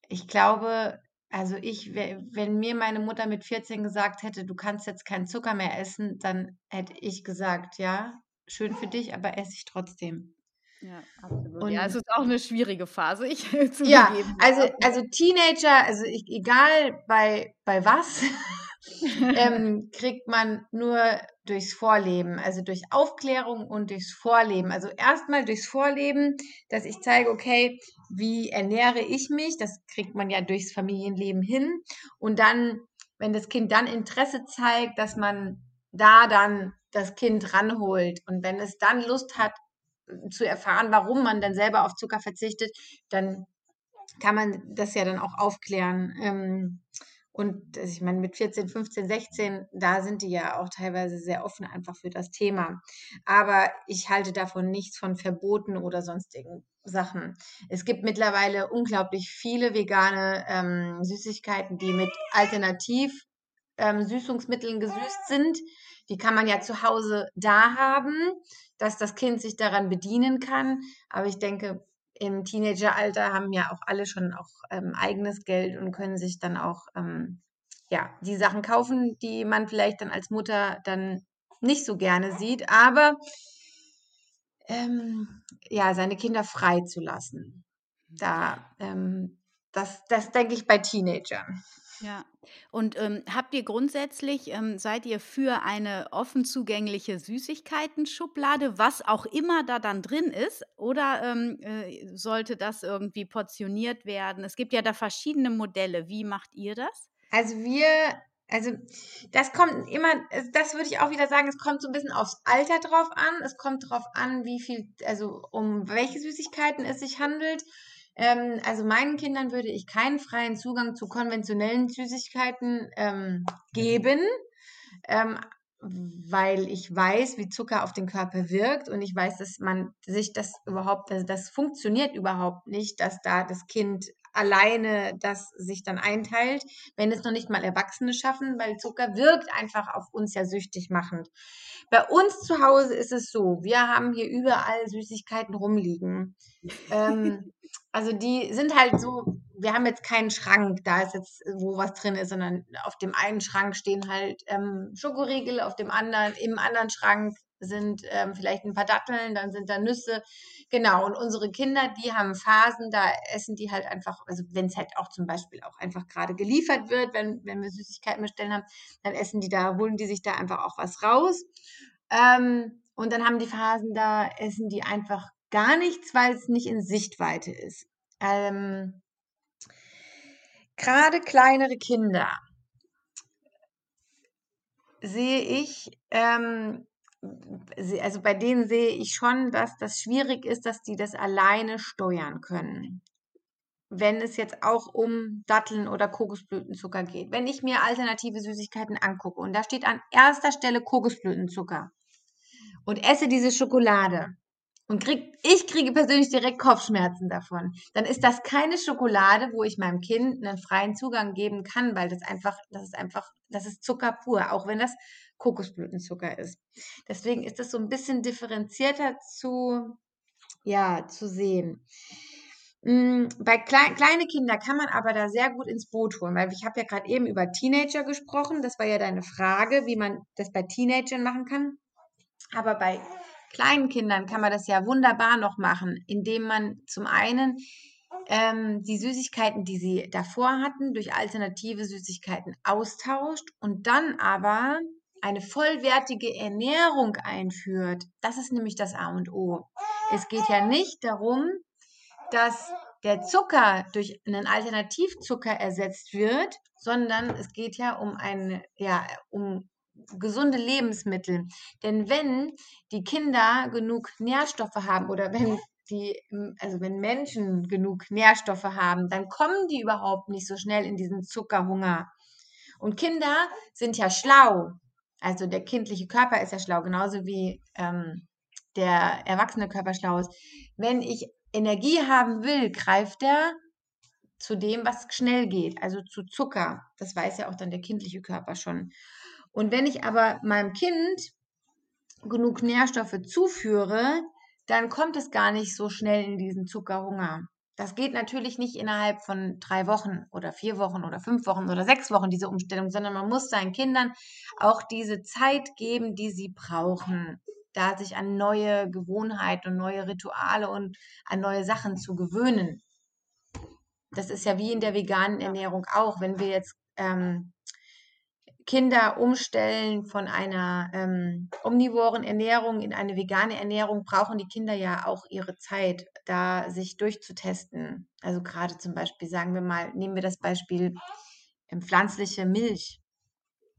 Ich glaube, also ich, wenn mir meine Mutter mit 14 gesagt hätte, du kannst jetzt keinen Zucker mehr essen, dann hätte ich gesagt, ja, schön für dich, aber esse ich trotzdem. Ja, absolut. Und ja, es ist auch eine schwierige Phase, ich Ja, also, also Teenager, also ich, egal bei, bei was, ähm, kriegt man nur durchs Vorleben, also durch Aufklärung und durchs Vorleben. Also erstmal durchs Vorleben, dass ich zeige, okay, wie ernähre ich mich? Das kriegt man ja durchs Familienleben hin. Und dann, wenn das Kind dann Interesse zeigt, dass man da dann das Kind ranholt. Und wenn es dann Lust hat zu erfahren, warum man dann selber auf Zucker verzichtet, dann kann man das ja dann auch aufklären. Ähm, und also ich meine, mit 14, 15, 16, da sind die ja auch teilweise sehr offen einfach für das Thema. Aber ich halte davon nichts von Verboten oder sonstigen Sachen. Es gibt mittlerweile unglaublich viele vegane ähm, Süßigkeiten, die mit Alternativ ähm, Süßungsmitteln gesüßt sind. Die kann man ja zu Hause da haben, dass das Kind sich daran bedienen kann. Aber ich denke, im Teenageralter haben ja auch alle schon auch ähm, eigenes Geld und können sich dann auch ähm, ja, die Sachen kaufen, die man vielleicht dann als Mutter dann nicht so gerne sieht, aber ähm, ja, seine Kinder frei zu lassen. Da, ähm, das, das denke ich bei Teenagern. Ja. Und ähm, habt ihr grundsätzlich, ähm, seid ihr für eine offen zugängliche Süßigkeiten-Schublade, was auch immer da dann drin ist? Oder ähm, äh, sollte das irgendwie portioniert werden? Es gibt ja da verschiedene Modelle. Wie macht ihr das? Also wir, also das kommt immer, das würde ich auch wieder sagen, es kommt so ein bisschen aufs Alter drauf an. Es kommt drauf an, wie viel, also um welche Süßigkeiten es sich handelt. Ähm, also meinen Kindern würde ich keinen freien Zugang zu konventionellen Süßigkeiten ähm, geben. Ähm, weil ich weiß, wie Zucker auf den Körper wirkt und ich weiß, dass man sich das überhaupt, also das funktioniert überhaupt nicht, dass da das Kind alleine das sich dann einteilt, wenn es noch nicht mal Erwachsene schaffen, weil Zucker wirkt einfach auf uns ja süchtig machend. Bei uns zu Hause ist es so, wir haben hier überall Süßigkeiten rumliegen. ähm, also die sind halt so, wir haben jetzt keinen Schrank, da ist jetzt, wo was drin ist, sondern auf dem einen Schrank stehen halt ähm, Schokoriegel, auf dem anderen, im anderen Schrank sind ähm, vielleicht ein paar Datteln, dann sind da Nüsse. Genau, und unsere Kinder, die haben Phasen, da essen die halt einfach, also wenn es halt auch zum Beispiel auch einfach gerade geliefert wird, wenn, wenn wir Süßigkeiten bestellen haben, dann essen die da, holen die sich da einfach auch was raus. Ähm, und dann haben die Phasen, da essen die einfach gar nichts, weil es nicht in Sichtweite ist. Ähm, Gerade kleinere Kinder sehe ich, ähm, also bei denen sehe ich schon, dass das schwierig ist, dass die das alleine steuern können. Wenn es jetzt auch um Datteln oder Kokosblütenzucker geht. Wenn ich mir alternative Süßigkeiten angucke und da steht an erster Stelle Kokosblütenzucker und esse diese Schokolade, und krieg, ich kriege persönlich direkt Kopfschmerzen davon, dann ist das keine Schokolade, wo ich meinem Kind einen freien Zugang geben kann, weil das einfach, das ist einfach, das ist Zucker pur, auch wenn das Kokosblütenzucker ist. Deswegen ist das so ein bisschen differenzierter zu, ja, zu sehen. Mm, bei klein, kleine Kinder kann man aber da sehr gut ins Boot holen, weil ich habe ja gerade eben über Teenager gesprochen. Das war ja deine Frage, wie man das bei Teenagern machen kann. Aber bei kleinen Kindern kann man das ja wunderbar noch machen, indem man zum einen ähm, die Süßigkeiten, die sie davor hatten, durch alternative Süßigkeiten austauscht und dann aber eine vollwertige Ernährung einführt. Das ist nämlich das A und O. Es geht ja nicht darum, dass der Zucker durch einen Alternativzucker ersetzt wird, sondern es geht ja um eine, ja, um gesunde Lebensmittel. Denn wenn die Kinder genug Nährstoffe haben oder wenn die, also wenn Menschen genug Nährstoffe haben, dann kommen die überhaupt nicht so schnell in diesen Zuckerhunger. Und Kinder sind ja schlau. Also der kindliche Körper ist ja schlau, genauso wie ähm, der erwachsene Körper schlau ist. Wenn ich Energie haben will, greift er zu dem, was schnell geht, also zu Zucker. Das weiß ja auch dann der kindliche Körper schon. Und wenn ich aber meinem Kind genug Nährstoffe zuführe, dann kommt es gar nicht so schnell in diesen Zuckerhunger. Das geht natürlich nicht innerhalb von drei Wochen oder vier Wochen oder fünf Wochen oder sechs Wochen, diese Umstellung, sondern man muss seinen Kindern auch diese Zeit geben, die sie brauchen, da sich an neue Gewohnheiten und neue Rituale und an neue Sachen zu gewöhnen. Das ist ja wie in der veganen Ernährung auch. Wenn wir jetzt ähm, Kinder umstellen von einer ähm, omnivoren Ernährung in eine vegane Ernährung, brauchen die Kinder ja auch ihre Zeit, da sich durchzutesten. Also gerade zum Beispiel, sagen wir mal, nehmen wir das Beispiel ähm, pflanzliche Milch.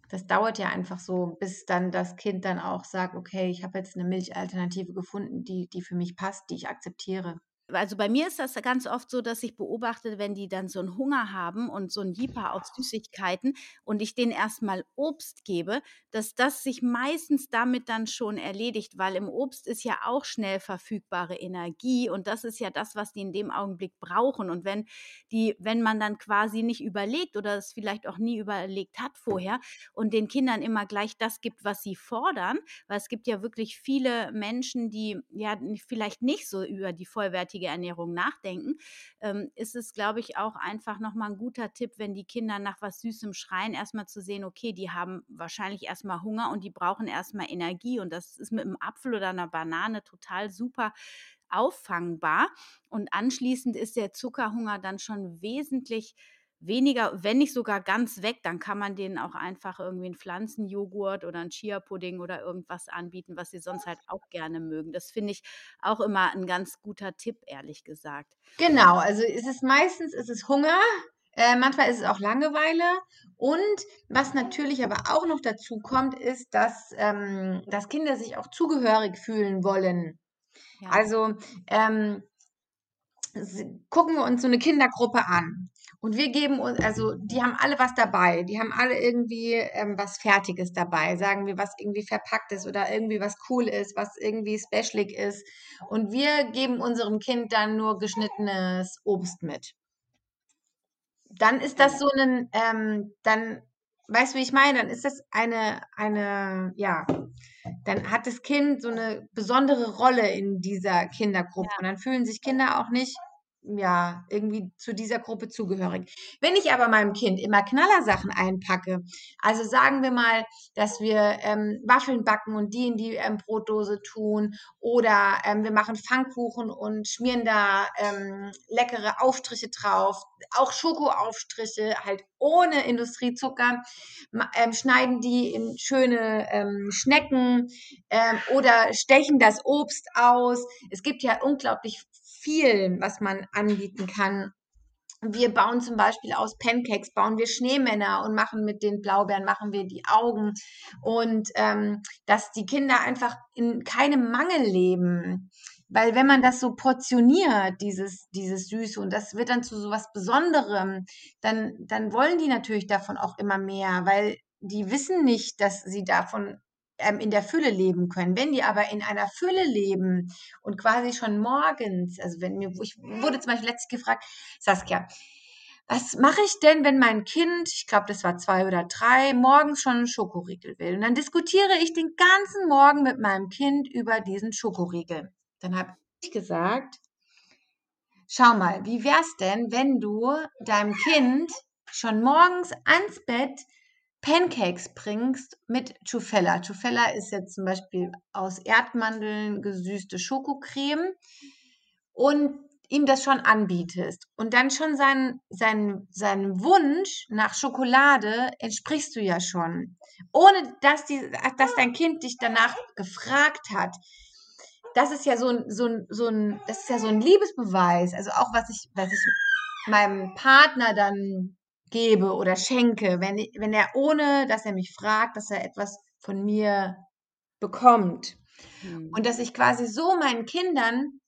Das dauert ja einfach so, bis dann das Kind dann auch sagt, okay, ich habe jetzt eine Milchalternative gefunden, die, die für mich passt, die ich akzeptiere also bei mir ist das ganz oft so, dass ich beobachte, wenn die dann so einen Hunger haben und so ein Jeeper auf Süßigkeiten und ich denen erstmal Obst gebe, dass das sich meistens damit dann schon erledigt, weil im Obst ist ja auch schnell verfügbare Energie und das ist ja das, was die in dem Augenblick brauchen. Und wenn die, wenn man dann quasi nicht überlegt oder es vielleicht auch nie überlegt hat vorher und den Kindern immer gleich das gibt, was sie fordern, weil es gibt ja wirklich viele Menschen, die ja vielleicht nicht so über die vollwertige nachhaltige Ernährung nachdenken, ähm, ist es, glaube ich, auch einfach nochmal ein guter Tipp, wenn die Kinder nach was Süßem schreien, erstmal zu sehen, okay, die haben wahrscheinlich erstmal Hunger und die brauchen erstmal Energie. Und das ist mit einem Apfel oder einer Banane total super auffangbar. Und anschließend ist der Zuckerhunger dann schon wesentlich weniger, wenn nicht sogar ganz weg, dann kann man denen auch einfach irgendwie einen Pflanzenjoghurt oder einen Chia-Pudding oder irgendwas anbieten, was sie sonst halt auch gerne mögen. Das finde ich auch immer ein ganz guter Tipp, ehrlich gesagt. Genau, also ist es meistens ist es Hunger, äh, manchmal ist es auch Langeweile. Und was natürlich aber auch noch dazu kommt, ist, dass, ähm, dass Kinder sich auch zugehörig fühlen wollen. Ja. Also ähm, gucken wir uns so eine Kindergruppe an. Und wir geben uns, also die haben alle was dabei. Die haben alle irgendwie ähm, was Fertiges dabei. Sagen wir, was irgendwie verpackt ist oder irgendwie was cool ist, was irgendwie specialig ist. Und wir geben unserem Kind dann nur geschnittenes Obst mit. Dann ist das so ein, ähm, dann, weißt du, wie ich meine? Dann ist das eine, eine, ja, dann hat das Kind so eine besondere Rolle in dieser Kindergruppe. Ja. Und dann fühlen sich Kinder auch nicht ja, irgendwie zu dieser Gruppe zugehörig. Wenn ich aber meinem Kind immer Knallersachen einpacke, also sagen wir mal, dass wir ähm, Waffeln backen und die in die ähm, Brotdose tun oder ähm, wir machen Pfannkuchen und schmieren da ähm, leckere Aufstriche drauf, auch Schokoaufstriche, halt ohne Industriezucker, ähm, schneiden die in schöne ähm, Schnecken oder stechen das Obst aus. Es gibt ja unglaublich viel, was man anbieten kann. Wir bauen zum Beispiel aus Pancakes, bauen wir Schneemänner und machen mit den Blaubeeren, machen wir die Augen. Und ähm, dass die Kinder einfach in keinem Mangel leben. Weil wenn man das so portioniert, dieses, dieses Süße, und das wird dann zu so was Besonderem, dann, dann wollen die natürlich davon auch immer mehr, weil die wissen nicht, dass sie davon ähm, in der Fülle leben können. Wenn die aber in einer Fülle leben und quasi schon morgens, also wenn mir, ich wurde zum Beispiel letztlich gefragt, Saskia, was mache ich denn, wenn mein Kind, ich glaube, das war zwei oder drei, morgens schon einen Schokoriegel will? Und dann diskutiere ich den ganzen Morgen mit meinem Kind über diesen Schokoriegel. Dann habe ich gesagt, schau mal, wie wär's denn, wenn du deinem Kind schon morgens ans Bett Pancakes bringst mit Chufella. Chufella ist jetzt zum Beispiel aus Erdmandeln gesüßte Schokocreme und ihm das schon anbietest und dann schon seinen sein, sein Wunsch nach Schokolade entsprichst du ja schon, ohne dass, die, dass dein Kind dich danach gefragt hat. Das ist ja so ein, so ein, so ein, das ist ja so ein Liebesbeweis. Also auch was ich, was ich meinem Partner dann gebe oder schenke, wenn, wenn er ohne, dass er mich fragt, dass er etwas von mir bekommt. Mhm. Und dass ich quasi so meinen Kindern,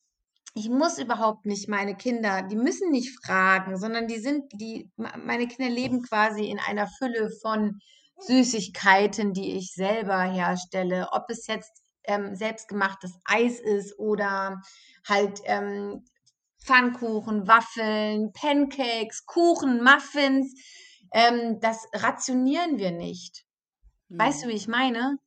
ich muss überhaupt nicht meine Kinder, die müssen nicht fragen, sondern die sind, die, meine Kinder leben quasi in einer Fülle von Süßigkeiten, die ich selber herstelle, ob es jetzt ähm, selbstgemachtes Eis ist oder halt ähm, Pfannkuchen, Waffeln, Pancakes, Kuchen, Muffins. Ähm, das rationieren wir nicht. Weißt du, wie ich meine?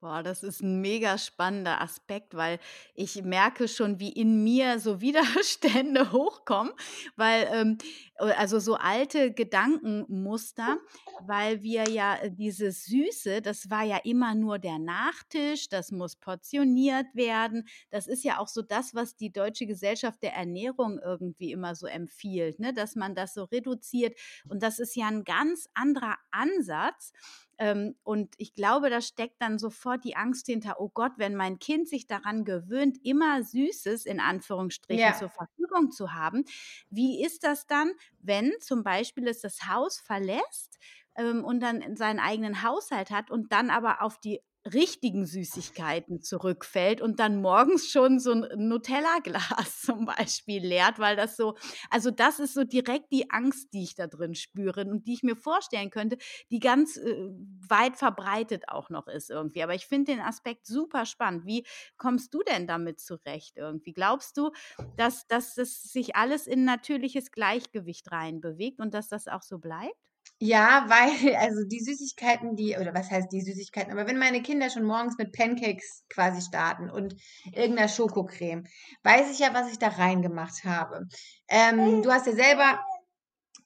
Boah, das ist ein mega spannender Aspekt, weil ich merke schon, wie in mir so Widerstände hochkommen, weil ähm, also so alte Gedankenmuster, weil wir ja äh, dieses Süße, das war ja immer nur der Nachtisch, das muss portioniert werden. Das ist ja auch so das, was die Deutsche Gesellschaft der Ernährung irgendwie immer so empfiehlt, ne? dass man das so reduziert. Und das ist ja ein ganz anderer Ansatz. Ähm, und ich glaube, da steckt dann sofort die Angst hinter, oh Gott, wenn mein Kind sich daran gewöhnt, immer Süßes in Anführungsstrichen ja. zur Verfügung zu haben, wie ist das dann, wenn zum Beispiel es das Haus verlässt ähm, und dann seinen eigenen Haushalt hat und dann aber auf die richtigen Süßigkeiten zurückfällt und dann morgens schon so ein Nutella-Glas zum Beispiel leert, weil das so, also das ist so direkt die Angst, die ich da drin spüre und die ich mir vorstellen könnte, die ganz äh, weit verbreitet auch noch ist irgendwie. Aber ich finde den Aspekt super spannend. Wie kommst du denn damit zurecht irgendwie? Glaubst du, dass, dass das sich alles in natürliches Gleichgewicht reinbewegt und dass das auch so bleibt? Ja, weil, also die Süßigkeiten, die, oder was heißt die Süßigkeiten, aber wenn meine Kinder schon morgens mit Pancakes quasi starten und irgendeiner Schokocreme, weiß ich ja, was ich da reingemacht habe. Ähm, du hast ja selber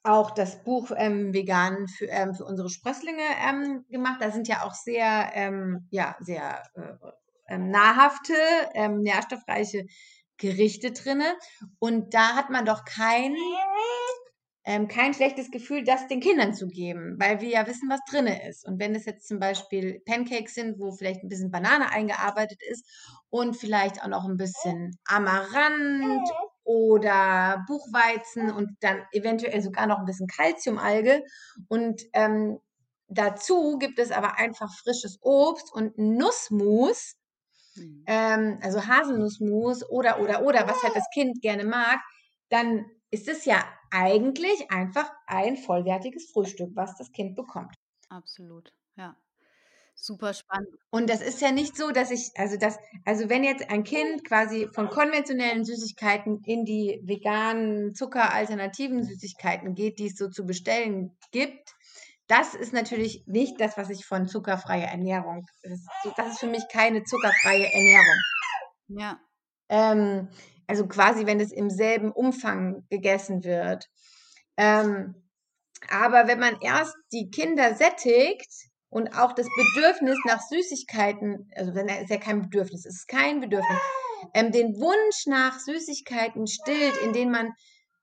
auch das Buch ähm, Vegan für, ähm, für unsere Sprösslinge ähm, gemacht. Da sind ja auch sehr, ähm, ja, sehr äh, ähm, nahrhafte, nährstoffreiche Gerichte drinne. Und da hat man doch kein ähm, kein schlechtes Gefühl, das den Kindern zu geben, weil wir ja wissen, was drin ist. Und wenn es jetzt zum Beispiel Pancakes sind, wo vielleicht ein bisschen Banane eingearbeitet ist und vielleicht auch noch ein bisschen Amaranth oder Buchweizen und dann eventuell sogar noch ein bisschen Calciumalge und ähm, dazu gibt es aber einfach frisches Obst und Nussmus, mhm. ähm, also Haselnussmus oder oder oder was halt das Kind gerne mag, dann ist es ja eigentlich einfach ein vollwertiges Frühstück, was das Kind bekommt. Absolut, ja. Super spannend. Und das ist ja nicht so, dass ich, also das, also wenn jetzt ein Kind quasi von konventionellen Süßigkeiten in die veganen, zuckeralternativen Süßigkeiten geht, die es so zu bestellen gibt, das ist natürlich nicht das, was ich von zuckerfreier Ernährung. Das ist, das ist für mich keine zuckerfreie Ernährung. Ja. Ähm, also quasi, wenn es im selben Umfang gegessen wird. Ähm, aber wenn man erst die Kinder sättigt und auch das Bedürfnis nach Süßigkeiten, also wenn es ist ja kein Bedürfnis, es ist kein Bedürfnis, ähm, den Wunsch nach Süßigkeiten stillt, indem man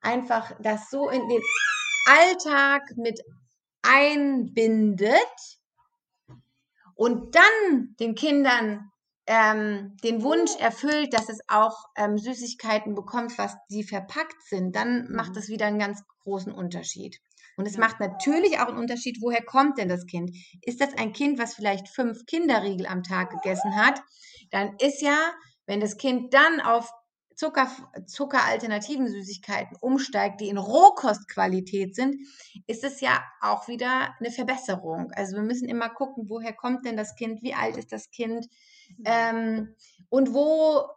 einfach das so in den Alltag mit einbindet und dann den Kindern ähm, den Wunsch erfüllt, dass es auch ähm, Süßigkeiten bekommt, was die verpackt sind, dann mhm. macht das wieder einen ganz großen Unterschied. Und es ja. macht natürlich auch einen Unterschied, woher kommt denn das Kind? Ist das ein Kind, was vielleicht fünf Kinderriegel am Tag gegessen hat? Dann ist ja, wenn das Kind dann auf Zucker, zuckeralternativen Süßigkeiten umsteigt, die in Rohkostqualität sind, ist es ja auch wieder eine Verbesserung. Also wir müssen immer gucken, woher kommt denn das Kind, wie alt ist das Kind mhm. Ähm, und wo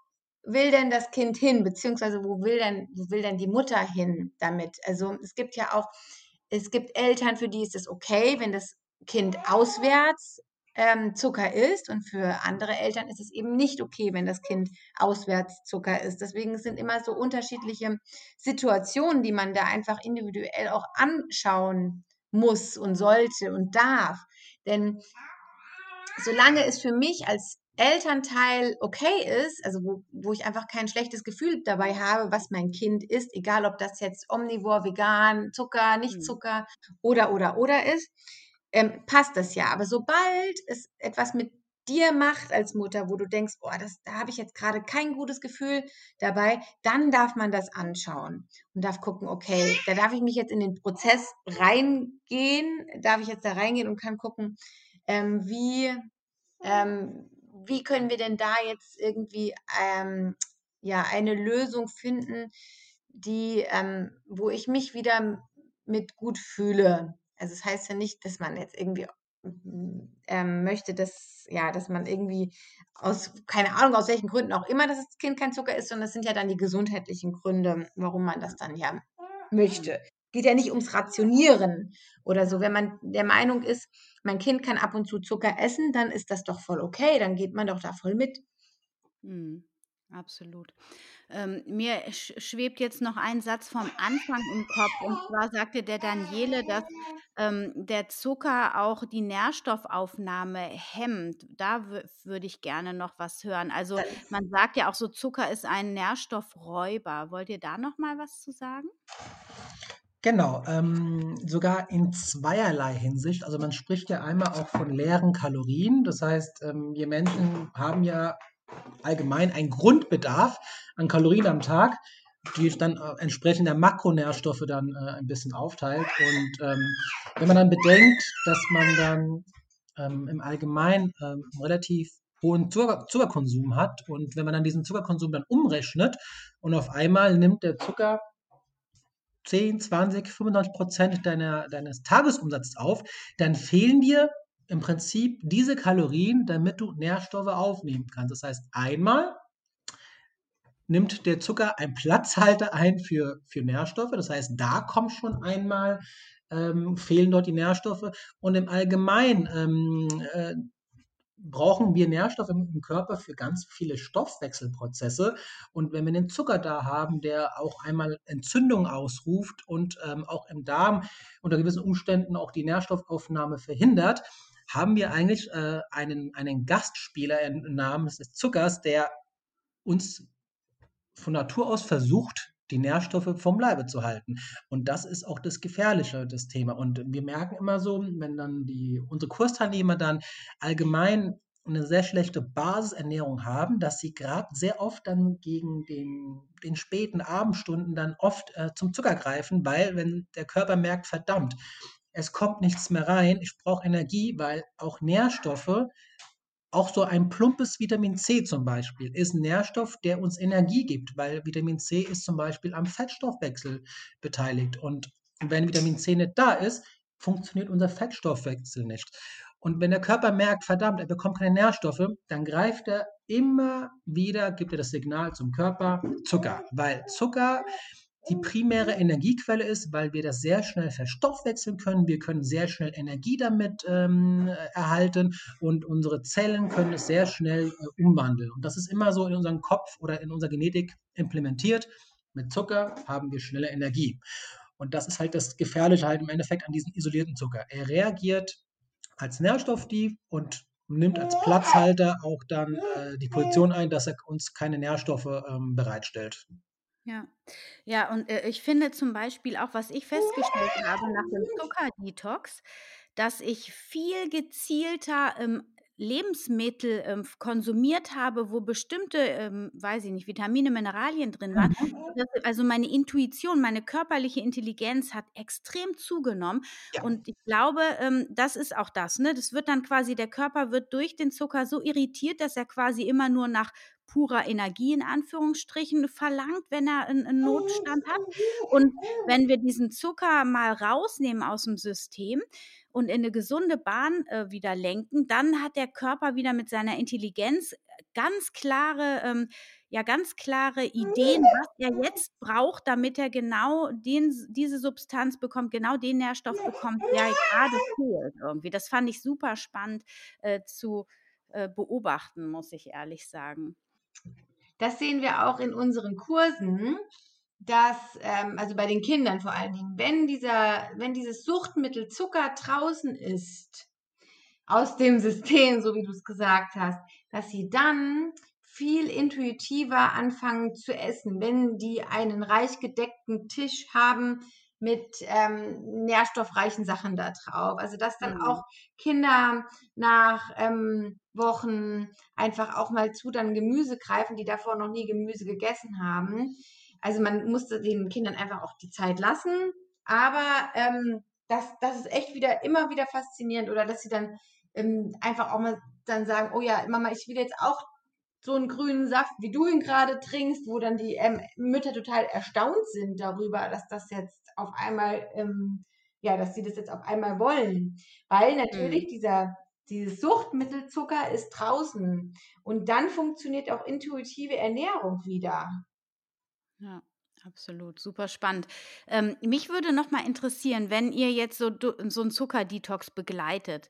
will denn das Kind hin, beziehungsweise wo will denn, wo will denn die Mutter hin damit? Also es gibt ja auch, es gibt Eltern, für die ist es okay, wenn das Kind auswärts ähm, Zucker isst und für andere Eltern ist es eben nicht okay, wenn das Kind auswärts Zucker isst. Deswegen sind immer so unterschiedliche Situationen, die man da einfach individuell auch anschauen muss und sollte und darf. Denn solange es für mich als Elternteil okay ist, also wo, wo ich einfach kein schlechtes Gefühl dabei habe, was mein Kind isst, egal ob das jetzt omnivor, vegan, Zucker, nicht mhm. Zucker oder oder oder ist, ähm, passt das ja. Aber sobald es etwas mit dir macht als Mutter, wo du denkst, oh, das, da habe ich jetzt gerade kein gutes Gefühl dabei, dann darf man das anschauen und darf gucken, okay, da darf ich mich jetzt in den Prozess reingehen, darf ich jetzt da reingehen und kann gucken, ähm, wie, ähm, wie können wir denn da jetzt irgendwie ähm, ja, eine Lösung finden, die, ähm, wo ich mich wieder mit gut fühle. Also es das heißt ja nicht, dass man jetzt irgendwie ähm, möchte, dass, ja, dass man irgendwie aus, keine Ahnung, aus welchen Gründen auch immer, dass das Kind kein Zucker ist, sondern es sind ja dann die gesundheitlichen Gründe, warum man das dann ja möchte. Geht ja nicht ums Rationieren oder so. Wenn man der Meinung ist, mein Kind kann ab und zu Zucker essen, dann ist das doch voll okay, dann geht man doch da voll mit. Mhm, absolut. Ähm, mir schwebt jetzt noch ein Satz vom Anfang im Kopf. Und zwar sagte der Daniele, dass ähm, der Zucker auch die Nährstoffaufnahme hemmt. Da würde ich gerne noch was hören. Also man sagt ja auch so, Zucker ist ein Nährstoffräuber. Wollt ihr da noch mal was zu sagen? Genau, ähm, sogar in zweierlei Hinsicht. Also man spricht ja einmal auch von leeren Kalorien. Das heißt, ähm, wir Menschen haben ja allgemein einen Grundbedarf an Kalorien am Tag, die dann äh, entsprechend der Makronährstoffe dann äh, ein bisschen aufteilt. Und ähm, wenn man dann bedenkt, dass man dann ähm, im Allgemeinen ähm, relativ hohen Zucker Zuckerkonsum hat und wenn man dann diesen Zuckerkonsum dann umrechnet und auf einmal nimmt der Zucker 10, 20, 95 Prozent deiner, deines Tagesumsatzes auf, dann fehlen dir im Prinzip diese Kalorien, damit du Nährstoffe aufnehmen kannst. Das heißt, einmal nimmt der Zucker einen Platzhalter ein für, für Nährstoffe. Das heißt, da kommt schon einmal, ähm, fehlen dort die Nährstoffe. Und im Allgemeinen ähm, äh, brauchen wir Nährstoffe im Körper für ganz viele Stoffwechselprozesse. Und wenn wir den Zucker da haben, der auch einmal Entzündung ausruft und ähm, auch im Darm unter gewissen Umständen auch die Nährstoffaufnahme verhindert, haben wir eigentlich äh, einen, einen Gastspieler namens des Zuckers, der uns von Natur aus versucht, die Nährstoffe vom Leibe zu halten. Und das ist auch das Gefährliche, das Thema. Und wir merken immer so, wenn dann die, unsere Kursteilnehmer dann allgemein eine sehr schlechte Basisernährung haben, dass sie gerade sehr oft dann gegen den, den späten Abendstunden dann oft äh, zum Zucker greifen, weil wenn der Körper merkt, verdammt, es kommt nichts mehr rein, ich brauche Energie, weil auch Nährstoffe, auch so ein plumpes Vitamin C zum Beispiel, ist ein Nährstoff, der uns Energie gibt, weil Vitamin C ist zum Beispiel am Fettstoffwechsel beteiligt. Und wenn Vitamin C nicht da ist, funktioniert unser Fettstoffwechsel nicht. Und wenn der Körper merkt, verdammt, er bekommt keine Nährstoffe, dann greift er immer wieder, gibt er das Signal zum Körper, Zucker. Weil Zucker die primäre Energiequelle ist, weil wir das sehr schnell verstoffwechseln können. Wir können sehr schnell Energie damit ähm, erhalten und unsere Zellen können es sehr schnell äh, umwandeln. Und das ist immer so in unserem Kopf oder in unserer Genetik implementiert. Mit Zucker haben wir schnelle Energie. Und das ist halt das Gefährliche halt im Endeffekt an diesem isolierten Zucker. Er reagiert als Nährstoffdieb und nimmt als Platzhalter auch dann äh, die Position ein, dass er uns keine Nährstoffe ähm, bereitstellt. Ja, ja, und äh, ich finde zum Beispiel auch, was ich festgestellt habe nach dem Zuckerdetox, dass ich viel gezielter ähm, Lebensmittel ähm, konsumiert habe, wo bestimmte, ähm, weiß ich nicht, Vitamine, Mineralien drin waren. Mhm. also meine Intuition, meine körperliche Intelligenz hat extrem zugenommen. Ja. Und ich glaube, ähm, das ist auch das. Ne? Das wird dann quasi, der Körper wird durch den Zucker so irritiert, dass er quasi immer nur nach purer Energie in Anführungsstrichen verlangt, wenn er einen Notstand hat. Und wenn wir diesen Zucker mal rausnehmen aus dem System, und in eine gesunde Bahn äh, wieder lenken, dann hat der Körper wieder mit seiner Intelligenz äh, ganz klare, ähm, ja, ganz klare Ideen, was er jetzt braucht, damit er genau den, diese Substanz bekommt, genau den Nährstoff bekommt, der gerade fehlt irgendwie. Das fand ich super spannend äh, zu äh, beobachten, muss ich ehrlich sagen. Das sehen wir auch in unseren Kursen dass, ähm, also bei den Kindern vor allen Dingen, wenn dieser, wenn dieses Suchtmittel Zucker draußen ist, aus dem System, so wie du es gesagt hast, dass sie dann viel intuitiver anfangen zu essen, wenn die einen reich gedeckten Tisch haben mit ähm, nährstoffreichen Sachen da drauf. Also dass dann mhm. auch Kinder nach ähm, Wochen einfach auch mal zu dann Gemüse greifen, die davor noch nie Gemüse gegessen haben also man musste den Kindern einfach auch die Zeit lassen. Aber ähm, das, das ist echt wieder immer wieder faszinierend. Oder dass sie dann ähm, einfach auch mal dann sagen, oh ja, Mama, ich will jetzt auch so einen grünen Saft, wie du ihn gerade trinkst, wo dann die ähm, Mütter total erstaunt sind darüber, dass das jetzt auf einmal, ähm, ja, dass sie das jetzt auf einmal wollen. Weil natürlich mhm. dieser, dieses Suchtmittel Zucker ist draußen. Und dann funktioniert auch intuitive Ernährung wieder. Ja, absolut. Super spannend. Ähm, mich würde noch mal interessieren, wenn ihr jetzt so, so einen Zuckerdetox begleitet,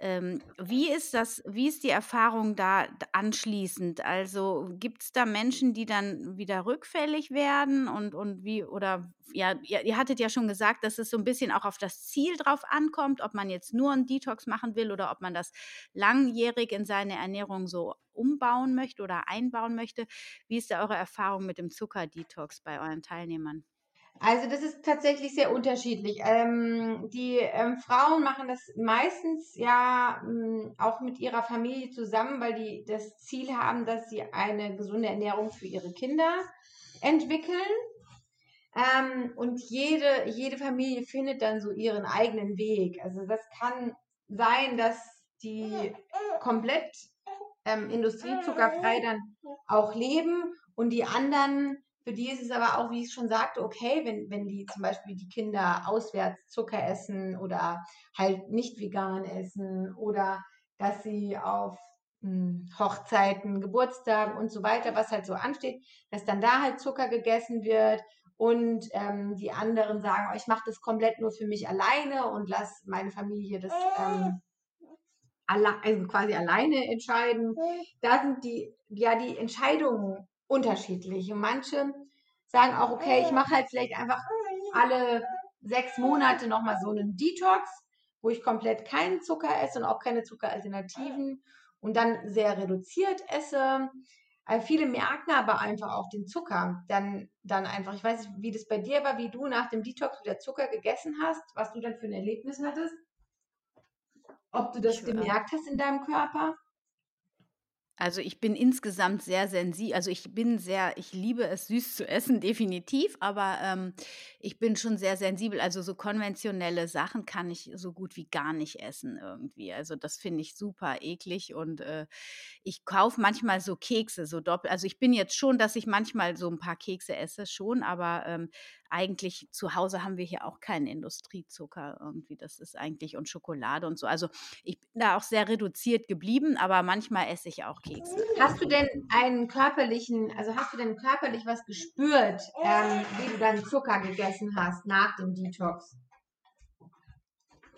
ähm, wie ist das, wie ist die Erfahrung da anschließend? Also gibt es da Menschen, die dann wieder rückfällig werden und, und wie, oder ja, ihr, ihr hattet ja schon gesagt, dass es so ein bisschen auch auf das Ziel drauf ankommt, ob man jetzt nur einen Detox machen will oder ob man das langjährig in seine Ernährung so umbauen möchte oder einbauen möchte. Wie ist da eure Erfahrung mit dem Zuckerdetox bei euren Teilnehmern? Also das ist tatsächlich sehr unterschiedlich. Ähm, die ähm, Frauen machen das meistens ja ähm, auch mit ihrer Familie zusammen, weil die das Ziel haben, dass sie eine gesunde Ernährung für ihre Kinder entwickeln. Ähm, und jede, jede Familie findet dann so ihren eigenen Weg. Also das kann sein, dass die komplett ähm, industriezuckerfrei dann auch leben und die anderen für die ist es aber auch, wie ich schon sagte, okay, wenn, wenn die zum Beispiel die Kinder auswärts Zucker essen oder halt nicht vegan essen oder dass sie auf hm, Hochzeiten, Geburtstagen und so weiter, was halt so ansteht, dass dann da halt Zucker gegessen wird und ähm, die anderen sagen, oh, ich mache das komplett nur für mich alleine und lass meine Familie das ähm, alle, also quasi alleine entscheiden. Da sind die, ja, die Entscheidungen unterschiedlich. Und manche sagen auch, okay, ich mache halt vielleicht einfach alle sechs Monate nochmal so einen Detox, wo ich komplett keinen Zucker esse und auch keine Zuckeralternativen und dann sehr reduziert esse. Also viele merken aber einfach auch den Zucker. Dann, dann einfach, ich weiß nicht, wie das bei dir war, wie du nach dem Detox wieder Zucker gegessen hast, was du dann für ein Erlebnis hattest. Ob du das Ich, äh, gemerkt hast in deinem Körper. Also, ich bin insgesamt sehr sensibel. also, ich bin sehr ich liebe es, süß zu essen, definitiv, aber, ähm, ich bin schon sehr sensibel. Also, so konventionelle Sachen kann ich so gut wie gar nicht essen irgendwie. Also, das finde ich super eklig und, äh, ich kaufe manchmal so Kekse, so doppelt also, ich bin jetzt schon, dass ich manchmal so ein paar Kekse esse schon, aber, ähm, eigentlich zu Hause haben wir hier auch keinen Industriezucker irgendwie. Das ist eigentlich und Schokolade und so. Also, ich bin da auch sehr reduziert geblieben, aber manchmal esse ich auch Kekse. Hast du denn einen körperlichen, also hast du denn körperlich was gespürt, ähm, wie du deinen Zucker gegessen hast nach dem Detox?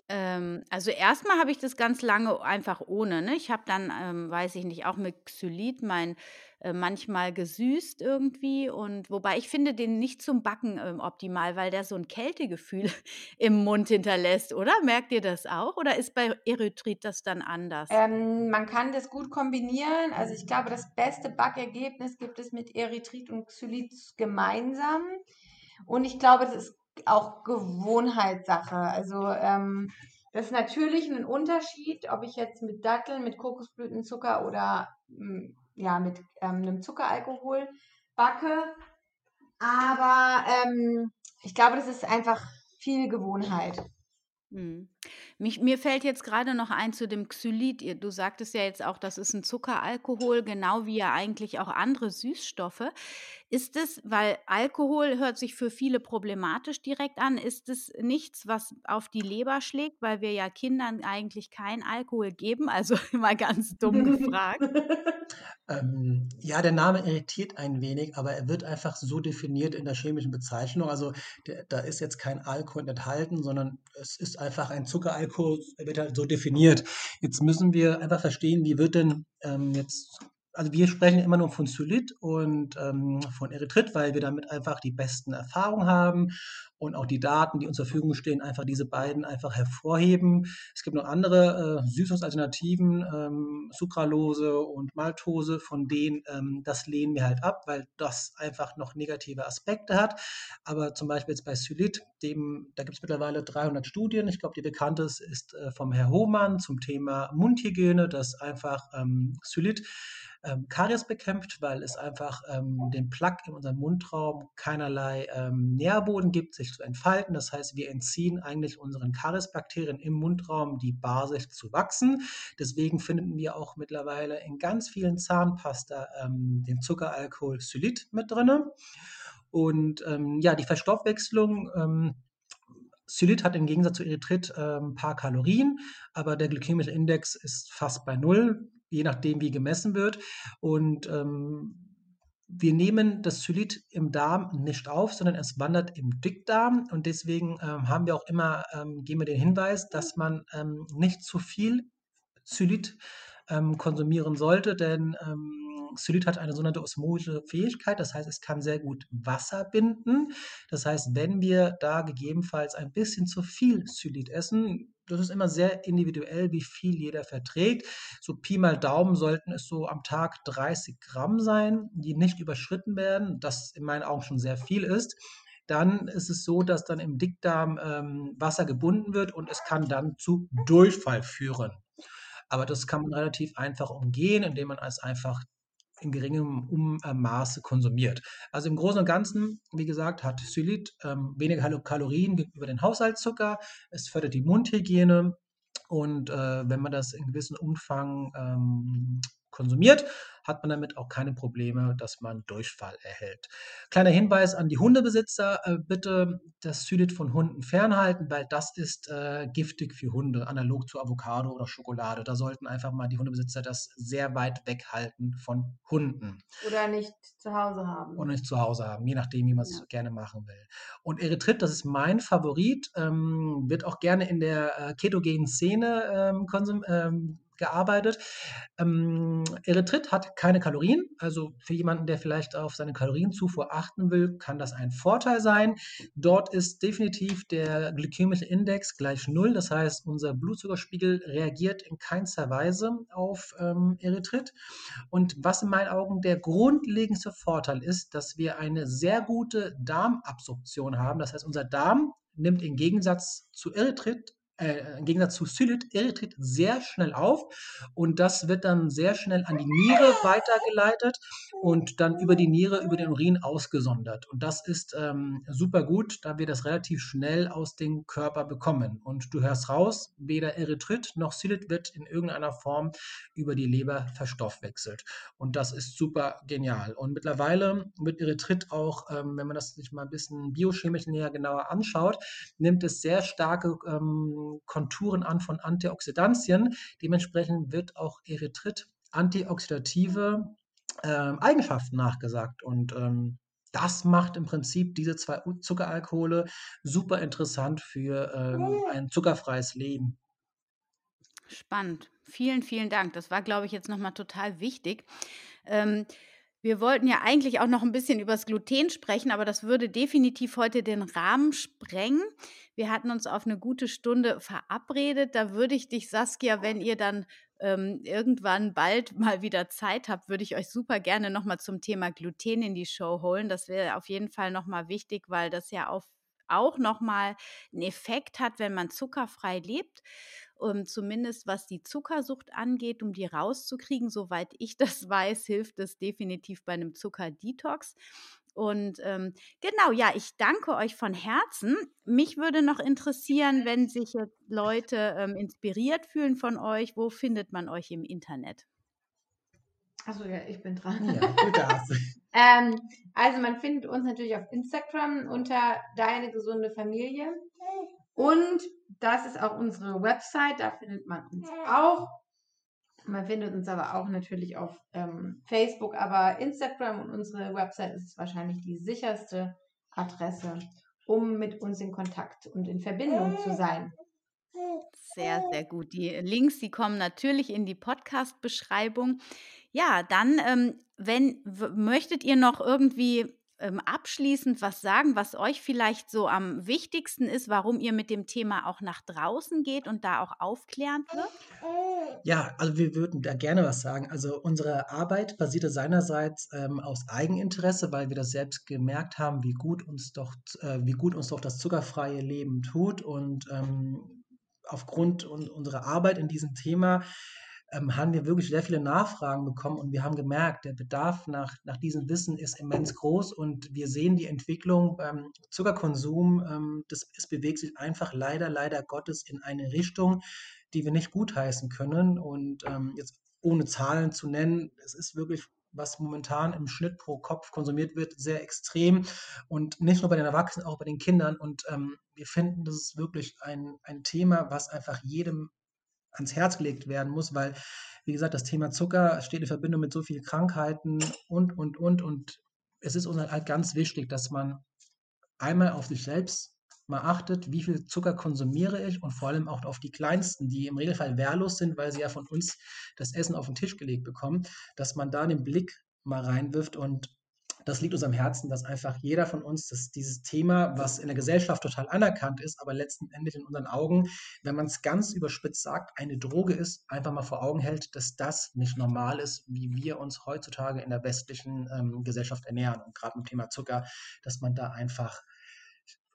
Ähm, also erstmal habe ich das ganz lange einfach ohne, ne? Ich habe dann, ähm, weiß ich nicht, auch mit Xylit mein äh, manchmal gesüßt irgendwie und wobei ich finde den nicht zum Backen, ähm, optimal, weil der so ein Kältegefühl im Mund hinterlässt, oder? Merkt ihr das auch oder ist bei Erythrit das dann anders? Ähm, man kann das gut kombinieren. Also ich glaube, das beste Backergebnis gibt es mit Erythrit und Xylit gemeinsam. Und ich glaube, das ist auch Gewohnheitssache. Also ähm, das ist natürlich ein Unterschied, ob ich jetzt mit Datteln, mit Kokosblütenzucker oder mm, ja, mit ähm, einem Zuckeralkohol backe. Aber ähm, ich glaube, das ist einfach viel Gewohnheit. Mhm. Mich mir fällt jetzt gerade noch ein zu dem Xylit. Du sagtest ja jetzt auch, das ist ein Zuckeralkohol, genau wie ja eigentlich auch andere Süßstoffe. Ist es weil Alkohol hört sich für viele problematisch direkt an, ist es nichts, was auf die Leber schlägt, weil wir ja Kindern eigentlich keinen Alkohol geben? Also, mal ganz dumm gefragt. Ähm, ja, der Name irritiert ein wenig, aber er wird einfach so definiert in der chemischen Bezeichnung. Also der, da ist jetzt kein Alkohol enthalten, sondern es ist einfach ein Zuckeralkohol, er wird halt so definiert. Jetzt müssen wir einfach verstehen, wie wird denn ähm, jetzt also wir sprechen immer nur von Zylit und ähm, von Erythrit, weil wir damit einfach die besten Erfahrungen haben und auch die Daten, die uns zur Verfügung stehen, einfach diese beiden einfach hervorheben. Es gibt noch andere äh, Süßungsalternativen, ähm, Sucralose und Maltose, von denen ähm, das lehnen wir halt ab, weil das einfach noch negative Aspekte hat. Aber zum Beispiel jetzt bei Zylit, dem, da gibt es mittlerweile 300 Studien. Ich glaube, die bekannteste ist äh, vom Herr Hohmann zum Thema Mundhygiene, dass einfach ähm, Zylit ähm, Karies bekämpft, weil es einfach ähm, den Plaque in unserem Mundraum keinerlei ähm, Nährboden gibt, sich zu entfalten. Das heißt, wir entziehen eigentlich unseren Kariesbakterien im Mundraum die Basis zu wachsen. Deswegen finden wir auch mittlerweile in ganz vielen Zahnpasta ähm, den Zuckeralkohol Xylit mit drin. Und ähm, ja, die Verstoffwechslung ähm, Xylit hat im Gegensatz zu Erythrit äh, ein paar Kalorien, aber der glykämische Index ist fast bei null je nachdem, wie gemessen wird. Und ähm, wir nehmen das Zylit im Darm nicht auf, sondern es wandert im Dickdarm. Und deswegen ähm, haben wir auch immer, ähm, geben wir den Hinweis, dass man ähm, nicht zu viel Zylit ähm, konsumieren sollte, denn ähm, Xylit hat eine sogenannte osmotische Fähigkeit, das heißt, es kann sehr gut Wasser binden. Das heißt, wenn wir da gegebenenfalls ein bisschen zu viel Xylit essen, das ist immer sehr individuell, wie viel jeder verträgt. So Pi mal Daumen sollten es so am Tag 30 Gramm sein, die nicht überschritten werden, das in meinen Augen schon sehr viel ist. Dann ist es so, dass dann im Dickdarm ähm, Wasser gebunden wird und es kann dann zu Durchfall führen. Aber das kann man relativ einfach umgehen, indem man es einfach in geringem um, Maße konsumiert. Also im Großen und Ganzen, wie gesagt, hat Xylit ähm, weniger Kalorien gegenüber den Haushaltszucker. Es fördert die Mundhygiene. Und äh, wenn man das in gewissem Umfang ähm, konsumiert, hat man damit auch keine Probleme, dass man Durchfall erhält. Kleiner Hinweis an die Hundebesitzer, äh, bitte das Xylit von Hunden fernhalten, weil das ist äh, giftig für Hunde, analog zu Avocado oder Schokolade. Da sollten einfach mal die Hundebesitzer das sehr weit weghalten von Hunden. Oder nicht zu Hause haben. Oder nicht zu Hause haben, je nachdem, wie man es ja. gerne machen will. Und Erythrit, das ist mein Favorit, ähm, wird auch gerne in der äh, ketogenen Szene ähm, konsum, ähm, gearbeitet. Ähm, Erythrit hat keine Kalorien, also für jemanden, der vielleicht auf seine Kalorienzufuhr achten will, kann das ein Vorteil sein. Dort ist definitiv der glykämische Index gleich null, das heißt, unser Blutzuckerspiegel reagiert in keinster Weise auf ähm, Erythrit. Und was in meinen Augen der grundlegendste Vorteil ist, dass wir eine sehr gute Darmabsorption haben. Das heißt, unser Darm nimmt im Gegensatz zu Erythrit äh, im Gegensatz zu Sylit, Erythrit sehr schnell auf und das wird dann sehr schnell an die Niere weitergeleitet und dann über die Niere, über den Urin ausgesondert. Und das ist ähm, super gut, da wir das relativ schnell aus dem Körper bekommen. Und du hörst raus, weder Erythrit noch Sylit wird in irgendeiner Form über die Leber verstoffwechselt. Und das ist super genial. Und mittlerweile wird Erythrit auch, ähm, wenn man das sich mal ein bisschen biochemisch näher genauer anschaut, nimmt es sehr starke ähm, Konturen an von Antioxidantien. Dementsprechend wird auch Erythrit antioxidative äh, Eigenschaften nachgesagt. Und ähm, das macht im Prinzip diese zwei Zuckeralkohole super interessant für ähm, ein zuckerfreies Leben. Spannend. Vielen, vielen Dank. Das war, glaube ich, jetzt nochmal total wichtig. Ähm, wir wollten ja eigentlich auch noch ein bisschen über das Gluten sprechen, aber das würde definitiv heute den Rahmen sprengen. Wir hatten uns auf eine gute Stunde verabredet. Da würde ich dich, Saskia, wenn ihr dann ähm, irgendwann bald mal wieder Zeit habt, würde ich euch super gerne nochmal zum Thema Gluten in die Show holen. Das wäre auf jeden Fall nochmal wichtig, weil das ja auf, auch nochmal einen Effekt hat, wenn man zuckerfrei lebt. Um, ähm, zumindest was die Zuckersucht angeht, um die rauszukriegen. Soweit ich das weiß, hilft es definitiv bei einem Zuckerdetox. Und ähm, genau, ja, ich danke euch von Herzen. Mich würde noch interessieren, wenn sich jetzt Leute ähm, inspiriert fühlen von euch, wo findet man euch im Internet? Achso, ja, ich bin dran. Ja, du darfst. ähm, also man findet uns natürlich auf Instagram unter Deine gesunde Familie. Und das ist auch unsere Website, da findet man uns auch. Man findet uns aber auch natürlich auf ähm, Facebook, aber Instagram und unsere Website ist wahrscheinlich die sicherste Adresse, um mit uns in Kontakt und in Verbindung zu sein. Sehr, sehr gut. Die Links, die kommen natürlich in die Podcast-Beschreibung. Ja, dann, ähm, wenn möchtet ihr noch irgendwie ähm, abschließend was sagen, was euch vielleicht so am wichtigsten ist, warum ihr mit dem Thema auch nach draußen geht und da auch aufklärend wird? Ja, also wir würden da gerne was sagen. Also unsere Arbeit basierte seinerseits ähm, aus Eigeninteresse, weil wir das selbst gemerkt haben, wie gut uns doch, äh, wie gut uns doch das zuckerfreie Leben tut und ähm, aufgrund unserer Arbeit in diesem Thema ähm, haben wir wirklich sehr viele Nachfragen bekommen und wir haben gemerkt, der Bedarf nach, nach diesem Wissen ist immens groß und wir sehen die Entwicklung beim Zuckerkonsum, ähm, das, es bewegt sich einfach leider, leider Gottes in eine Richtung, die wir nicht gutheißen können und ähm, jetzt ohne Zahlen zu nennen, es ist wirklich was momentan im Schnitt pro Kopf konsumiert wird, sehr extrem. Und nicht nur bei den Erwachsenen, auch bei den Kindern. Und ähm, wir finden, das ist wirklich ein, ein Thema, was einfach jedem ans Herz gelegt werden muss, weil, wie gesagt, das Thema Zucker steht in Verbindung mit so vielen Krankheiten und, und, und. Und es ist uns halt ganz wichtig, dass man einmal auf sich selbst mal achtet, wie viel Zucker konsumiere ich und vor allem auch auf die Kleinsten, die im Regelfall wehrlos sind, weil sie ja von uns das Essen auf den Tisch gelegt bekommen, dass man da den Blick mal reinwirft und das liegt uns am Herzen, dass einfach jeder von uns dass dieses Thema, was in der Gesellschaft total anerkannt ist, aber letzten Endes in unseren Augen, wenn man es ganz überspitzt sagt, eine Droge ist, einfach mal vor Augen hält, dass das nicht normal ist, wie wir uns heutzutage in der westlichen ähm, Gesellschaft ernähren. Und gerade mit dem Thema Zucker, dass man da einfach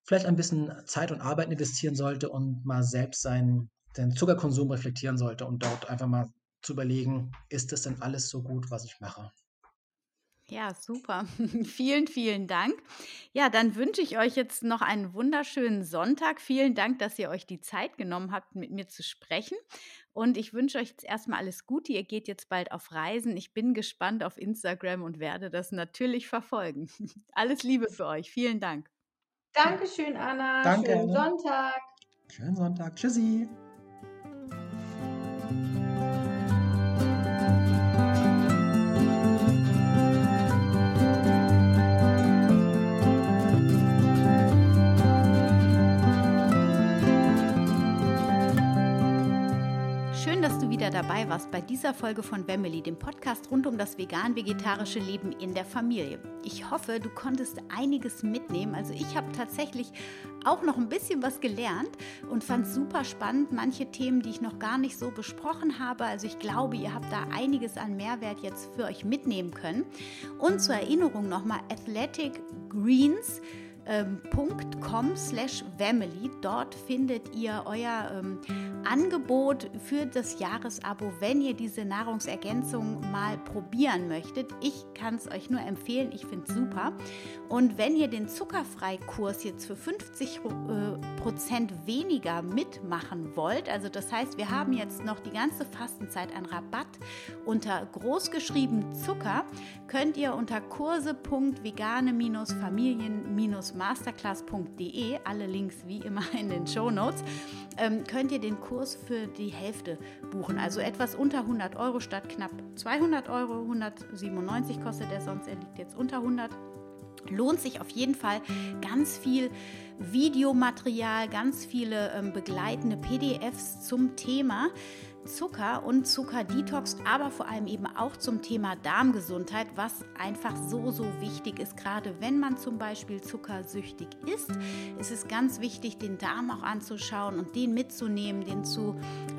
vielleicht ein bisschen Zeit und Arbeit investieren sollte und mal selbst seinen, seinen Zuckerkonsum reflektieren sollte und dort einfach mal zu überlegen, ist das denn alles so gut, was ich mache? Ja, super. vielen, vielen Dank. Ja, dann wünsche ich euch jetzt noch einen wunderschönen Sonntag. Vielen Dank, dass ihr euch die Zeit genommen habt, mit mir zu sprechen. Und ich wünsche euch jetzt erstmal alles Gute. Ihr geht jetzt bald auf Reisen. Ich bin gespannt auf Instagram und werde das natürlich verfolgen. Alles Liebe für euch. Vielen Dank. Dankeschön, Anna. Danke, Schönen Anna. Sonntag. Schönen Sonntag. Tschüssi. Dabei warst bei dieser Folge von Family, dem Podcast rund um das vegan-vegetarische Leben in der Familie. Ich hoffe, du konntest einiges mitnehmen. Also ich habe tatsächlich auch noch ein bisschen was gelernt und fand super spannend. Manche Themen, die ich noch gar nicht so besprochen habe. Also ich glaube, ihr habt da einiges an Mehrwert jetzt für euch mitnehmen können. Und zur Erinnerung nochmal Athletic Greens ähm, .com slash. Dort findet ihr euer ähm, Angebot für das Jahresabo, wenn ihr diese Nahrungsergänzung mal probieren möchtet. Ich kann es euch nur empfehlen, ich finde es super. Und wenn ihr den Zuckerfreikurs jetzt für 50 äh, Prozent weniger mitmachen wollt, also das heißt, wir haben jetzt noch die ganze Fastenzeit einen Rabatt unter großgeschrieben Zucker, könnt ihr unter kurse.vegane-familien-masterclass.de, alle Links wie immer in den Show Notes, ähm, könnt ihr den Kurs für die Hälfte buchen. Also etwas unter 100 Euro statt knapp 200 Euro. 197 kostet er sonst, er liegt jetzt unter 100 lohnt sich auf jeden Fall ganz viel Videomaterial, ganz viele ähm, begleitende PDFs zum Thema. Zucker und Zuckerdetox, aber vor allem eben auch zum Thema Darmgesundheit, was einfach so, so wichtig ist. Gerade wenn man zum Beispiel zuckersüchtig ist, ist es ganz wichtig, den Darm auch anzuschauen und den mitzunehmen, den zu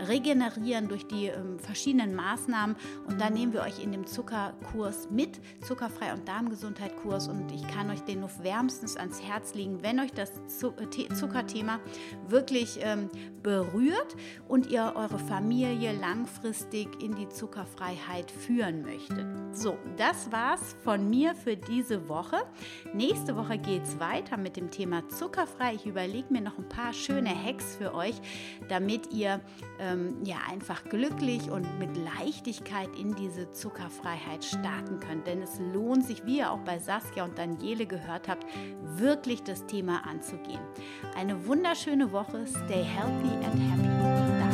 regenerieren durch die ähm, verschiedenen Maßnahmen. Und da nehmen wir euch in dem Zuckerkurs mit, Zuckerfrei und Darmgesundheit Kurs. Und ich kann euch den nur wärmstens ans Herz legen, wenn euch das äh, Zuckerthema wirklich ähm, berührt und ihr eure Familie langfristig in die Zuckerfreiheit führen möchtet. So, das war's von mir für diese Woche. Nächste Woche geht's weiter mit dem Thema Zuckerfrei. Ich überlege mir noch ein paar schöne Hacks für euch, damit ihr ähm, ja einfach glücklich und mit Leichtigkeit in diese Zuckerfreiheit starten könnt. Denn es lohnt sich, wie ihr auch bei Saskia und Daniele gehört habt, wirklich das Thema anzugehen. Eine wunderschöne Woche. Stay healthy and happy.